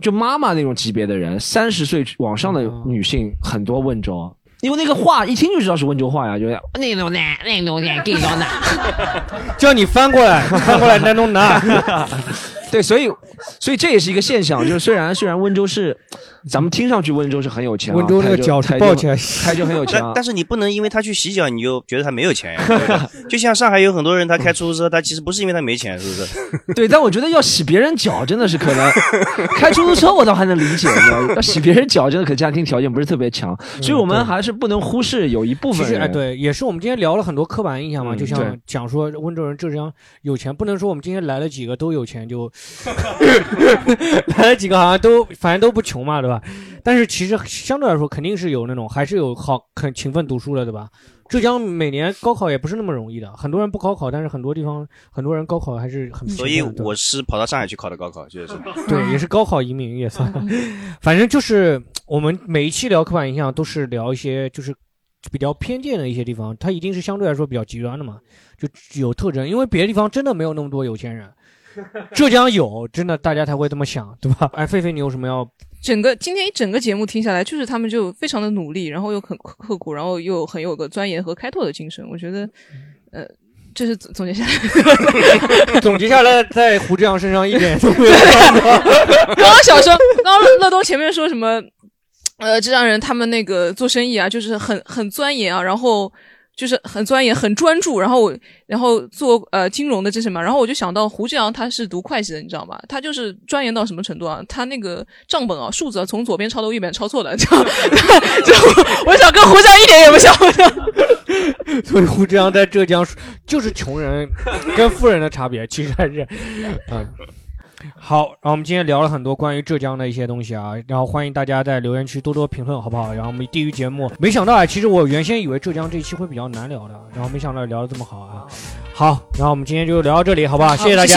就妈妈那种级别的人，三十岁往上的女性很多。温州，因为那个话一听就知道是温州话呀，就是那种男那种男给到男，叫你翻过来翻过来那种男。对，所以，所以这也是一个现象，就是虽然虽然温州是，咱们听上去温州是很有钱，温州那个脚抱起来，他就很有钱，但是你不能因为他去洗脚，你就觉得他没有钱呀。就像上海有很多人，他开出租车，他其实不是因为他没钱，是不是？对，但我觉得要洗别人脚真的是可能，开出租车我倒还能理解，要洗别人脚真的可家庭条件不是特别强，所以我们还是不能忽视有一部分人。哎，对，也是我们今天聊了很多刻板印象嘛，就像讲说温州人浙江有钱，不能说我们今天来了几个都有钱就。来了几个好像都反正都不穷嘛，对吧？但是其实相对来说肯定是有那种还是有好很勤奋读书的，对吧？浙江每年高考也不是那么容易的，很多人不高考，但是很多地方很多人高考还是很。所以我是跑到上海去考的高考，就是对，也是高考移民也算。反正就是我们每一期聊刻板印象都是聊一些就是比较偏见的一些地方，它一定是相对来说比较极端的嘛，就有特征，因为别的地方真的没有那么多有钱人。浙江有，真的大家才会这么想，对吧？哎，狒狒，你有什么要？整个今天一整个节目听下来，就是他们就非常的努力，然后又很刻苦，然后又很有个钻研和开拓的精神。我觉得，呃，这是总结下来，总结下来，在胡志阳身上一点都没有。刚刚想说，刚刚乐东前面说什么？呃，浙江人他们那个做生意啊，就是很很钻研啊，然后。就是很钻研、很专注，然后然后做呃金融的这些嘛，然后我就想到胡志阳他是读会计的，你知道吗？他就是钻研到什么程度啊？他那个账本啊，数字啊，从左边抄到右边抄错的，就就我想跟胡志阳一点也不像。所以胡志阳在浙江就是穷人跟富人的差别，其实还是嗯。好，然后我们今天聊了很多关于浙江的一些东西啊，然后欢迎大家在留言区多多评论，好不好？然后我们地狱节目，没想到啊，其实我原先以为浙江这一期会比较难聊的，然后没想到聊的这么好啊。好，然后我们今天就聊到这里，好不好？谢谢大家。